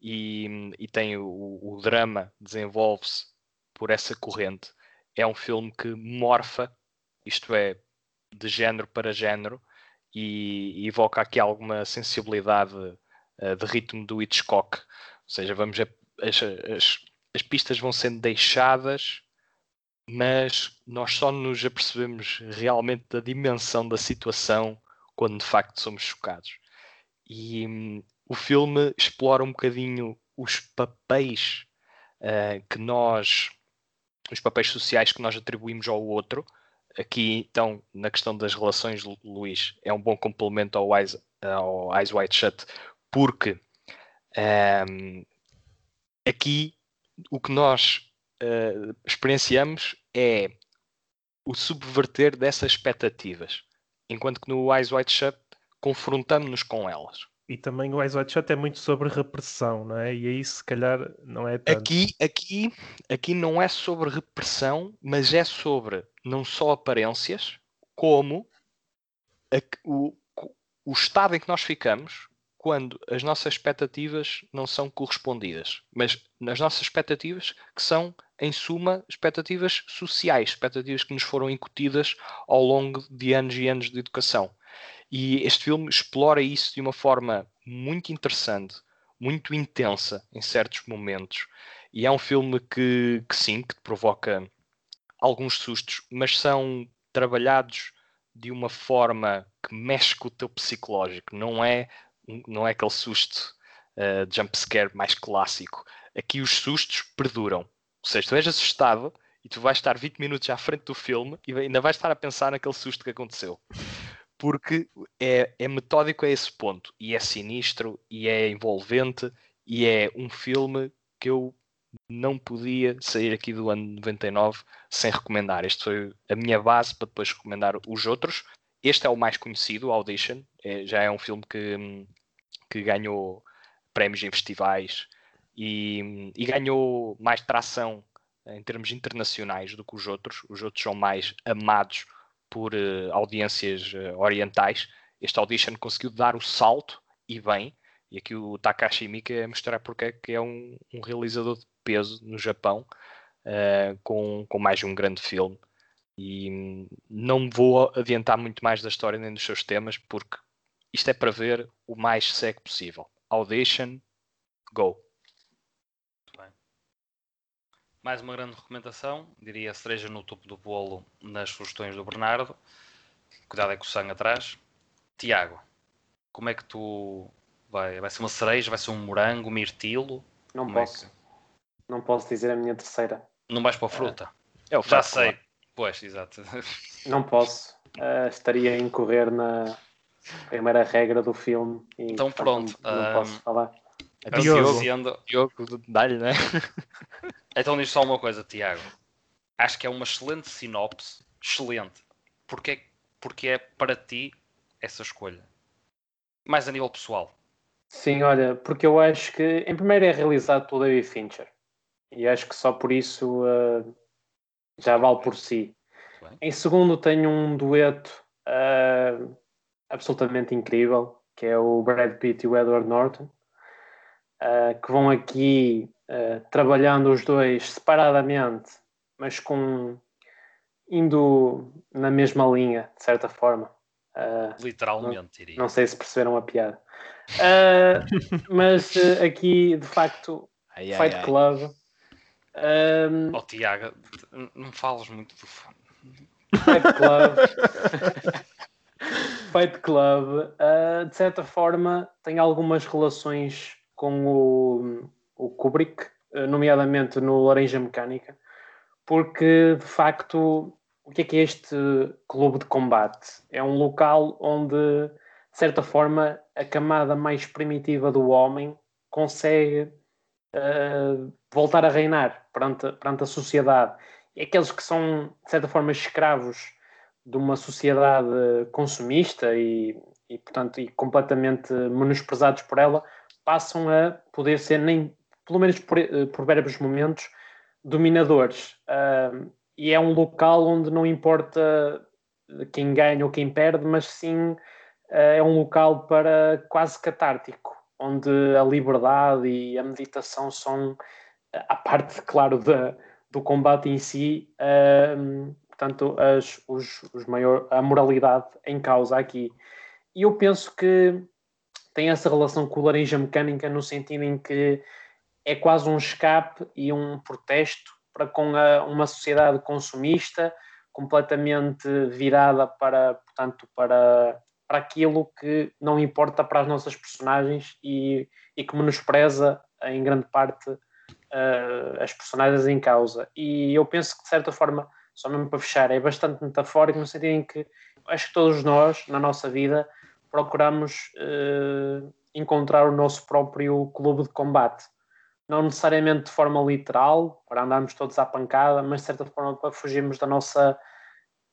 e, e tem o, o drama, desenvolve-se por essa corrente. É um filme que morfa, isto é, de género para género, e, e evoca aqui alguma sensibilidade eh, de ritmo do Hitchcock. Ou seja, vamos a- as, as- as pistas vão sendo deixadas, mas nós só nos apercebemos realmente da dimensão da situação quando de facto somos chocados. E hum, o filme explora um bocadinho os papéis eh, que nós, os papéis sociais que nós atribuímos ao outro. Aqui, então, na questão das relações, Lu- Luís, é um bom complemento ao Eyes, ao Eyes Wide Shut, porque ehm, aqui o que nós eh, experienciamos é o subverter dessas expectativas, enquanto que no Eyes Wide Shut confrontamos-nos com elas. E também o Eyes Wide Shut é muito sobre repressão, não é? E aí se calhar não é tanto. Aqui, aqui, aqui não é sobre repressão, mas é sobre não só aparências, como a o, o estado em que nós ficamos quando as nossas expectativas não são correspondidas. Mas nas nossas expectativas, que são, em suma, expectativas sociais, expectativas que nos foram incutidas ao longo de anos e anos de educação. E este filme explora isso de uma forma muito interessante, muito intensa em certos momentos. E é um filme que, que sim, que provoca alguns sustos, mas são trabalhados de uma forma que mexe com o teu psicológico. Não é, não é aquele susto uh, jump scare mais clássico. Aqui os sustos perduram. Ou seja, tu és assustado e tu vais estar 20 minutos à frente do filme e ainda vais estar a pensar naquele susto que aconteceu porque é, é, metódico a esse ponto e é sinistro e é envolvente e é um filme que eu não podia sair aqui do ano 99 sem recomendar. Este foi a minha base para depois recomendar os outros. Este é o mais conhecido, Audition. É, já é um filme que, que ganhou prémios em festivais e, e ganhou mais tração em termos internacionais do que os outros. Os outros são mais amados por uh, audiências uh, orientais. Este Audition conseguiu dar o salto e bem. E aqui o Takashi Miike mostrar porque é que é um, um realizador de peso no Japão, uh, com, com mais de um grande filme. E não vou adiantar muito mais da história nem dos seus temas, porque isto é para ver o mais cego possível. Audition, go! Mais uma grande recomendação, diria cereja no topo do bolo nas sugestões do Bernardo. Cuidado é com o sangue atrás. Tiago, como é que tu vai? Vai ser uma cereja, vai ser um morango, um mirtilo? Não como posso. É que... Não posso dizer a minha terceira. Não vais para a fruta? É, é o Já sei. Claro. Pois, exato. Não posso. Uh, estaria a incorrer na primeira regra do filme. E, então pronto. Não, não um... posso falar. Então, Diogo. Diogo, Diogo dá-lhe, né? então diz só uma coisa, Tiago. Acho que é uma excelente sinopse. Excelente. Porque, porque é para ti essa escolha. Mais a nível pessoal. Sim, olha, porque eu acho que, em primeiro, é realizado pelo David Fincher. E acho que só por isso uh, já vale por si. Bem. Em segundo, tenho um dueto uh, absolutamente incrível, que é o Brad Pitt e o Edward Norton. Uh, que vão aqui uh, trabalhando os dois separadamente, mas com indo na mesma linha, de certa forma. Uh, Literalmente, diria. Não sei se perceberam a piada. Uh, mas uh, aqui, de facto, ai, Fight ai, Club. Ai. Um... Oh, Tiago, não falas muito do Fight Club. Fight Club, uh, de certa forma, tem algumas relações com o, o Kubrick, nomeadamente no Laranja Mecânica, porque de facto, o que é que é este clube de combate? É um local onde, de certa forma, a camada mais primitiva do homem consegue uh, voltar a reinar perante, perante a sociedade. E aqueles que são, de certa forma, escravos de uma sociedade consumista e, e portanto, e completamente menosprezados por ela, passam a poder ser, nem, pelo menos por, eh, por breves momentos, dominadores. Uh, e é um local onde não importa quem ganha ou quem perde, mas sim uh, é um local para quase catártico, onde a liberdade e a meditação são a parte, claro, da, do combate em si, uh, portanto, as, os, os maior, a moralidade em causa aqui. E eu penso que tem essa relação com o laranja mecânica no sentido em que é quase um escape e um protesto para com a, uma sociedade consumista completamente virada para, portanto, para, para aquilo que não importa para as nossas personagens e, e que menospreza em grande parte uh, as personagens em causa. E eu penso que de certa forma, só mesmo para fechar, é bastante metafórico no sentido em que acho que todos nós, na nossa vida, procuramos uh, encontrar o nosso próprio clube de combate não necessariamente de forma literal, para andarmos todos à pancada, mas de certa forma para fugirmos da nossa.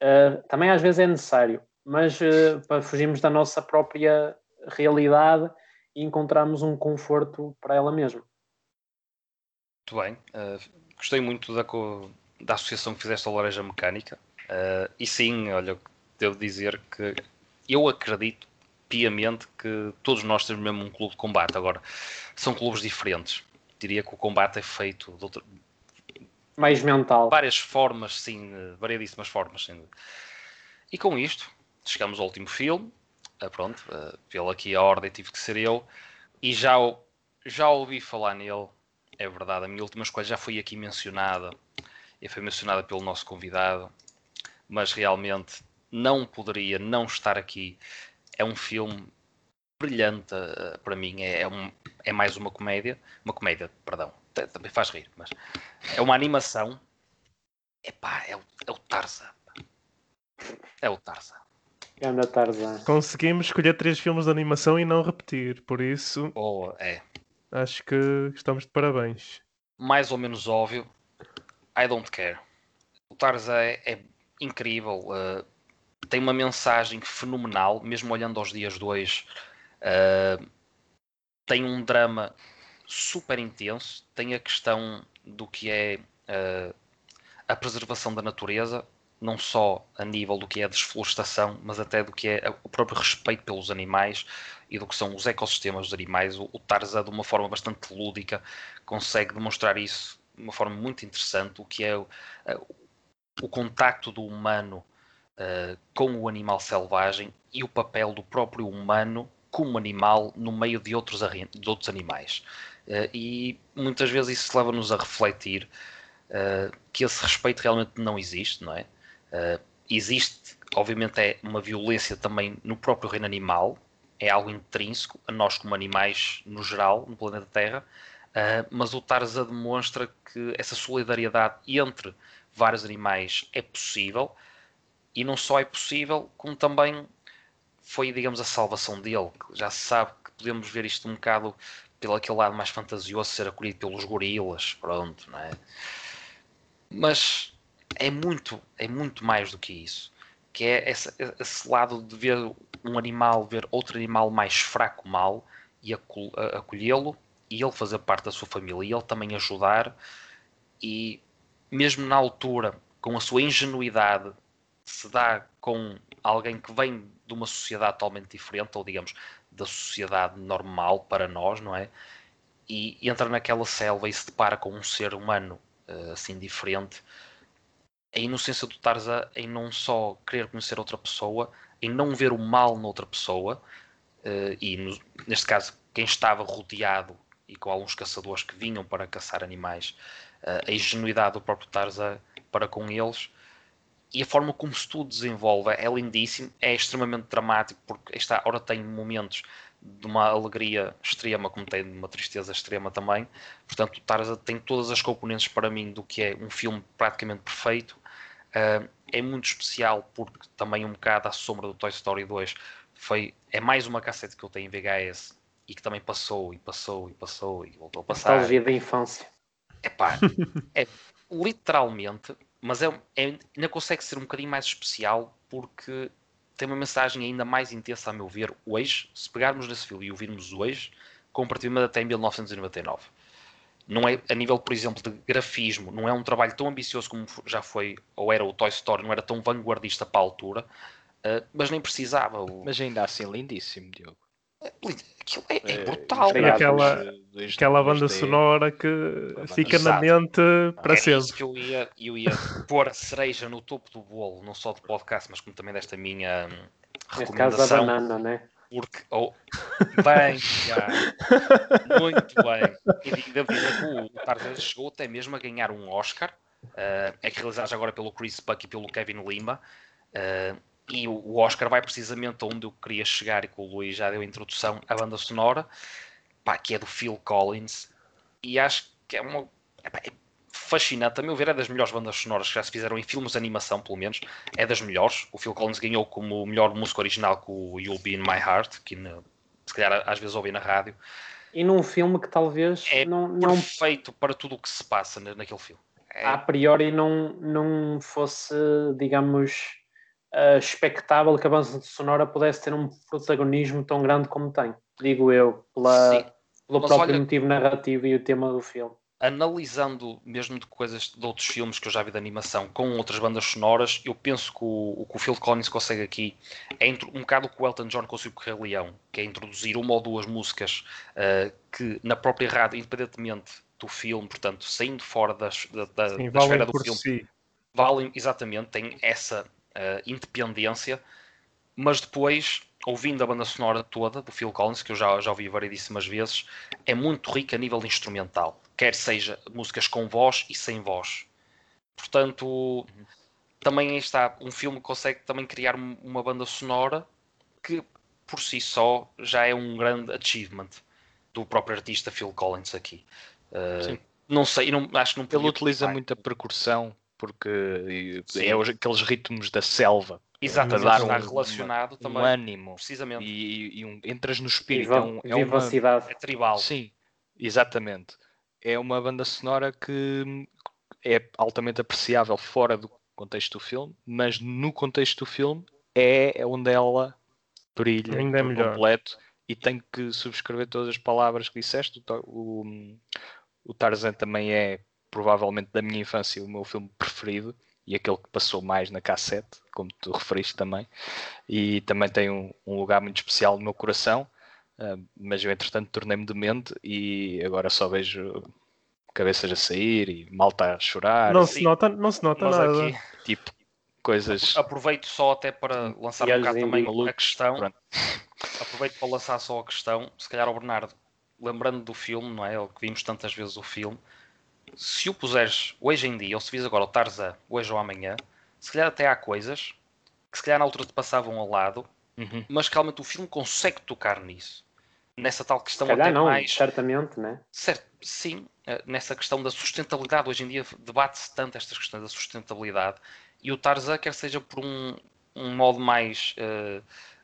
Uh, também às vezes é necessário, mas uh, para fugirmos da nossa própria realidade e encontrarmos um conforto para ela mesma. Muito bem, uh, gostei muito da, da associação que fizeste à Laranja Mecânica. e sim, olha, devo dizer que eu acredito piamente que todos nós temos mesmo um clube de combate. Agora, são clubes diferentes diria que o combate é feito de outra... mais mental. Várias formas, sim, variedíssimas formas. Sim. E com isto, chegamos ao último filme. Ah, pronto, uh, pela aqui a ordem tive que ser eu. E já, já ouvi falar nele, é verdade. A minha última escolha já foi aqui mencionada. E foi mencionada pelo nosso convidado. Mas realmente não poderia não estar aqui. É um filme brilhante uh, para mim. É, é, um, é mais uma comédia. Uma comédia, perdão. Também faz rir, mas é uma animação. Epá, é o, é o Tarzan. É o Tarzan. Tarzan. Conseguimos escolher três filmes de animação e não repetir, por isso. Oh, é. Acho que estamos de parabéns. Mais ou menos óbvio. I don't care. O Tarzan é, é incrível. Uh, tem uma mensagem fenomenal, mesmo olhando aos dias de hoje. Uh, tem um drama super intenso, tem a questão do que é uh, a preservação da natureza, não só a nível do que é a desflorestação, mas até do que é o próprio respeito pelos animais e do que são os ecossistemas dos animais. O, o Tarzan, de uma forma bastante lúdica, consegue demonstrar isso de uma forma muito interessante, o que é o, o contacto do humano uh, com o animal selvagem e o papel do próprio humano como animal no meio de outros, de outros animais. Uh, e muitas vezes isso leva-nos a refletir uh, que esse respeito realmente não existe, não é? Existe, obviamente, é uma violência também no próprio reino animal, é algo intrínseco a nós como animais no geral, no planeta Terra, mas o Tarzan demonstra que essa solidariedade entre vários animais é possível, e não só é possível, como também foi, digamos, a salvação dele. Já se sabe que podemos ver isto um bocado pelo aquele lado mais fantasioso, ser acolhido pelos gorilas, pronto, não é? Mas é muito, é muito mais do que isso. Que é esse lado de ver um animal, ver outro animal mais fraco mal e acolhê-lo e ele fazer parte da sua família e ele também ajudar e mesmo na altura com a sua ingenuidade se dá com alguém que vem de uma sociedade totalmente diferente, ou digamos, da sociedade normal para nós, não é? E entra naquela selva e se depara com um ser humano uh, assim diferente. A inocência do Tarzan em não só querer conhecer outra pessoa, em não ver o mal noutra pessoa, uh, e neste caso quem estava rodeado e com alguns caçadores que vinham para caçar animais, uh, a ingenuidade do próprio Tarzan para com eles e a forma como se tudo desenvolve é lindíssimo, é extremamente dramático porque esta hora tem momentos de uma alegria extrema, como tem de uma tristeza extrema também. Portanto, Tarzan tem todas as componentes para mim do que é um filme praticamente perfeito. Uh, é muito especial porque também um bocado à sombra do Toy Story 2 foi, é mais uma cassete que eu tenho em VHS e que também passou e passou e passou e voltou a passar. Nostalgia da infância. Epá, é literalmente, mas é, é, ainda consegue ser um bocadinho mais especial porque tem uma mensagem ainda mais intensa, a meu ver, hoje. Se pegarmos nesse filme e ouvirmos hoje, comparativamente até em 1999. Não é, a nível, por exemplo, de grafismo, não é um trabalho tão ambicioso como já foi, ou era o Toy Story, não era tão vanguardista para a altura, uh, mas nem precisava. O... Mas ainda assim, lindíssimo, Diogo. Aquilo é, é brutal. É, aquela, dois, aquela dois, banda dois, sonora que fica na mente para é sempre. que eu ia, eu ia pôr a cereja no topo do bolo, não só do podcast, mas como também desta minha hum, recomendação. Neste caso a banana, né? Porque, oh, bem, já, muito bem. E devo dizer que o Tarzan chegou até mesmo a ganhar um Oscar, uh, é que realizado agora pelo Chris Buck e pelo Kevin Lima. Uh, e o Oscar vai precisamente onde eu queria chegar e que o Luís já deu a introdução à banda sonora, pá, que é do Phil Collins, e acho que é uma. É, fascinante, a meu ver, é das melhores bandas sonoras que já se fizeram em filmes de animação, pelo menos. É das melhores. O Phil Collins ganhou como melhor música original com o You'll Be in My Heart, que se calhar às vezes ouvi na rádio. E num filme que talvez é não, não... perfeito para tudo o que se passa naquele filme. É... A priori não, não fosse, digamos, uh, expectável que a banda sonora pudesse ter um protagonismo tão grande como tem, digo eu, pela, pelo Mas próprio olha, motivo narrativo e o tema do filme. Analisando mesmo de coisas de outros filmes que eu já vi de animação com outras bandas sonoras, eu penso que o, o que o Phil Collins consegue aqui é um bocado o que o Elton John conseguiu com o Rei Leão, que é introduzir uma ou duas músicas uh, que na própria rádio, independentemente do filme, portanto, saindo fora das, da, da, Sim, da esfera do filme, si. valem exatamente, tem essa uh, independência, mas depois, ouvindo a banda sonora toda do Phil Collins, que eu já, já ouvi variedíssimas vezes, é muito rica a nível instrumental, quer seja músicas com voz e sem voz. Portanto, também está um filme que consegue também criar uma banda sonora que por si só já é um grande achievement do próprio artista Phil Collins aqui. Uh, não sei, não, acho que não Ele utiliza muita percussão porque Sim. é aqueles ritmos da selva. Exatamente, dar está um, relacionado um, também. Um ânimo. Precisamente. E, e um, entras no espírito. Viva, é, um, é uma... É tribal. Sim, exatamente. É uma banda sonora que é altamente apreciável fora do contexto do filme, mas no contexto do filme é, é onde ela brilha Ainda é melhor. completo e tenho que subscrever todas as palavras que disseste. O, o, o Tarzan também é provavelmente da minha infância o meu filme preferido e aquele que passou mais na cassete, como tu referiste também, e também tem um, um lugar muito especial no meu coração, uh, mas eu entretanto tornei-me demente e agora só vejo cabeças a sair e malta a chorar. Não, se nota, não se nota nada. Aqui, tipo, coisas. Aproveito só até para lançar um bocado também malucos, a questão. Pronto. Aproveito para lançar só a questão, se calhar ao Bernardo, lembrando do filme, não é? O que vimos tantas vezes o filme se o puseres hoje em dia, ou se vis agora o Tarzan hoje ou amanhã, se calhar até há coisas que se calhar na altura te passavam ao lado, uhum. mas que realmente o filme consegue tocar nisso. Nessa tal questão até não, mais. Certamente, né? Certo, sim, eh, nessa questão da sustentabilidade. Hoje em dia debate-se tanto estas questões da sustentabilidade e o Tarzan, quer seja por um, um modo mais. Uh,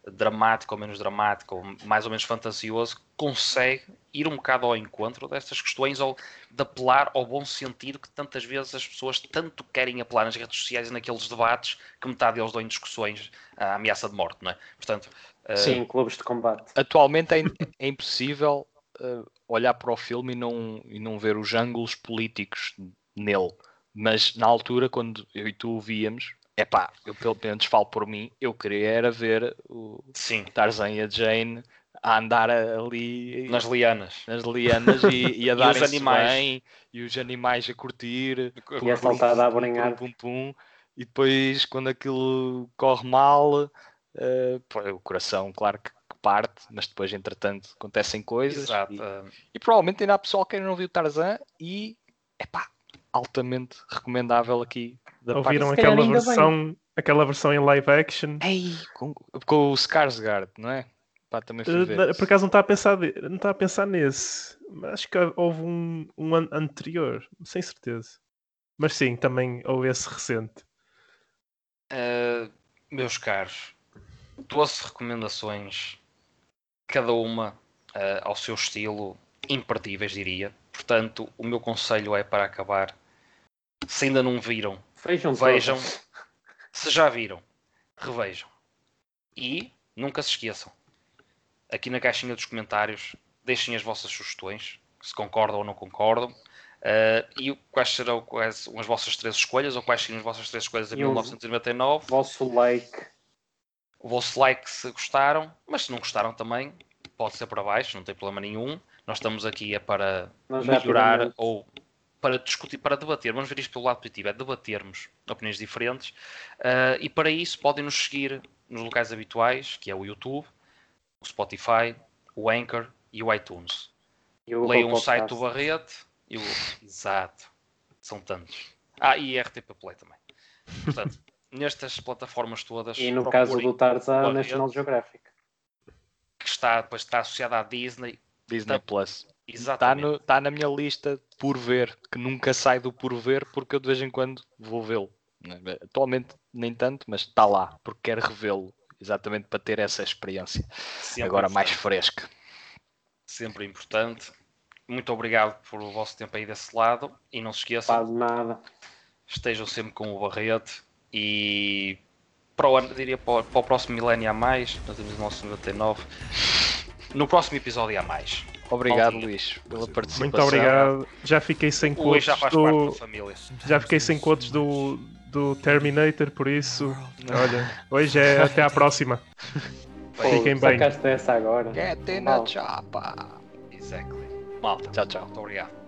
dramático ou menos dramático, ou mais ou menos fantasioso, consegue ir um bocado ao encontro destas questões ou de apelar ao bom sentido que tantas vezes as pessoas tanto querem apelar nas redes sociais e naqueles debates que metade deles dão em discussões à ameaça de morte, não é? Portanto, uh... Sim, clubes de combate. Atualmente é, é impossível uh, olhar para o filme e não, e não ver os ângulos políticos nele. Mas na altura, quando eu e tu o víamos, é pá, eu pelo menos falo por mim, eu queria era ver o Sim. Tarzan e a Jane a andar ali nas lianas, nas lianas e, e a dar os animais bem, e os animais a curtir e a saltar a brincar pum, pum, e depois quando aquilo corre mal uh, pô, o coração claro que parte, mas depois, entretanto, acontecem coisas. Exato. E, ah, e provavelmente ainda há pessoal que ainda não viu Tarzan e é pá, altamente recomendável aqui da Ouviram calhar aquela ainda bem. versão, aquela versão em live action? Ei, com, com o Skarsgård, não é? Pá, também fui Uh, ver. por acaso não está a pensar, não está a pensar nesse. Mas acho que houve um, um an- anterior, sem certeza. Mas sim, também houve esse recente. Uh, meus caros, 12 recomendações, cada uma uh, ao seu estilo, imperdíveis, diria. Portanto, o meu conselho é para acabar. Se ainda não viram, Vejam, vejam. Se já viram, revejam. E nunca se esqueçam. Aqui na caixinha dos comentários, deixem as vossas sugestões, se concordam ou não concordam. Uh, e quais serão quais as vossas três escolhas, ou quais seriam as vossas três escolhas em E o 1999 Vosso like. o vosso like se gostaram, mas se não gostaram também, pode ser para baixo, não tem problema nenhum. Nós estamos aqui é para Nós melhorar ou para discutir, para debater. Vamos ver isto pelo lado positivo, é debatermos opiniões diferentes. Ah, e para isso podem nos seguir nos locais habituais, que é o YouTube, o Spotify, o Anchor e o iTunes. e o Leiam o site do. Barrete e o. Exato. São tantos. Ah, e RTP Play também. Portanto, nestas plataformas todas. E no caso do Tarzan, Barrete. National Geographic. que está, depois está associada à Disney. Disney tá- Está no- tá na minha lista por ver, que nunca sai do por ver, porque eu de vez em quando vou vê-lo. Atualmente nem tanto, mas está lá, porque quero revê-lo, exatamente para ter essa experiência. Sempre Agora mais importante. fresca. Sempre importante. Muito obrigado por o vosso tempo aí desse lado. E não se esqueçam, de nada. estejam sempre com o Barrete. E para o ano, diria para o, para o próximo milénio há mais. Nós temos o nosso 99. No próximo episódio há mais. Obrigado. Luís, pela participação. Muito obrigado. Já fiquei sem quotes já faz parte do. da família. Já fiquei sem quotes do, do Terminator, por isso. Olha, hoje é até à próxima. Fiquem bem. Sacaste essa agora. Get in Mal. a chapa. Exactly. Malta, Tchau, tchau. muito obrigado.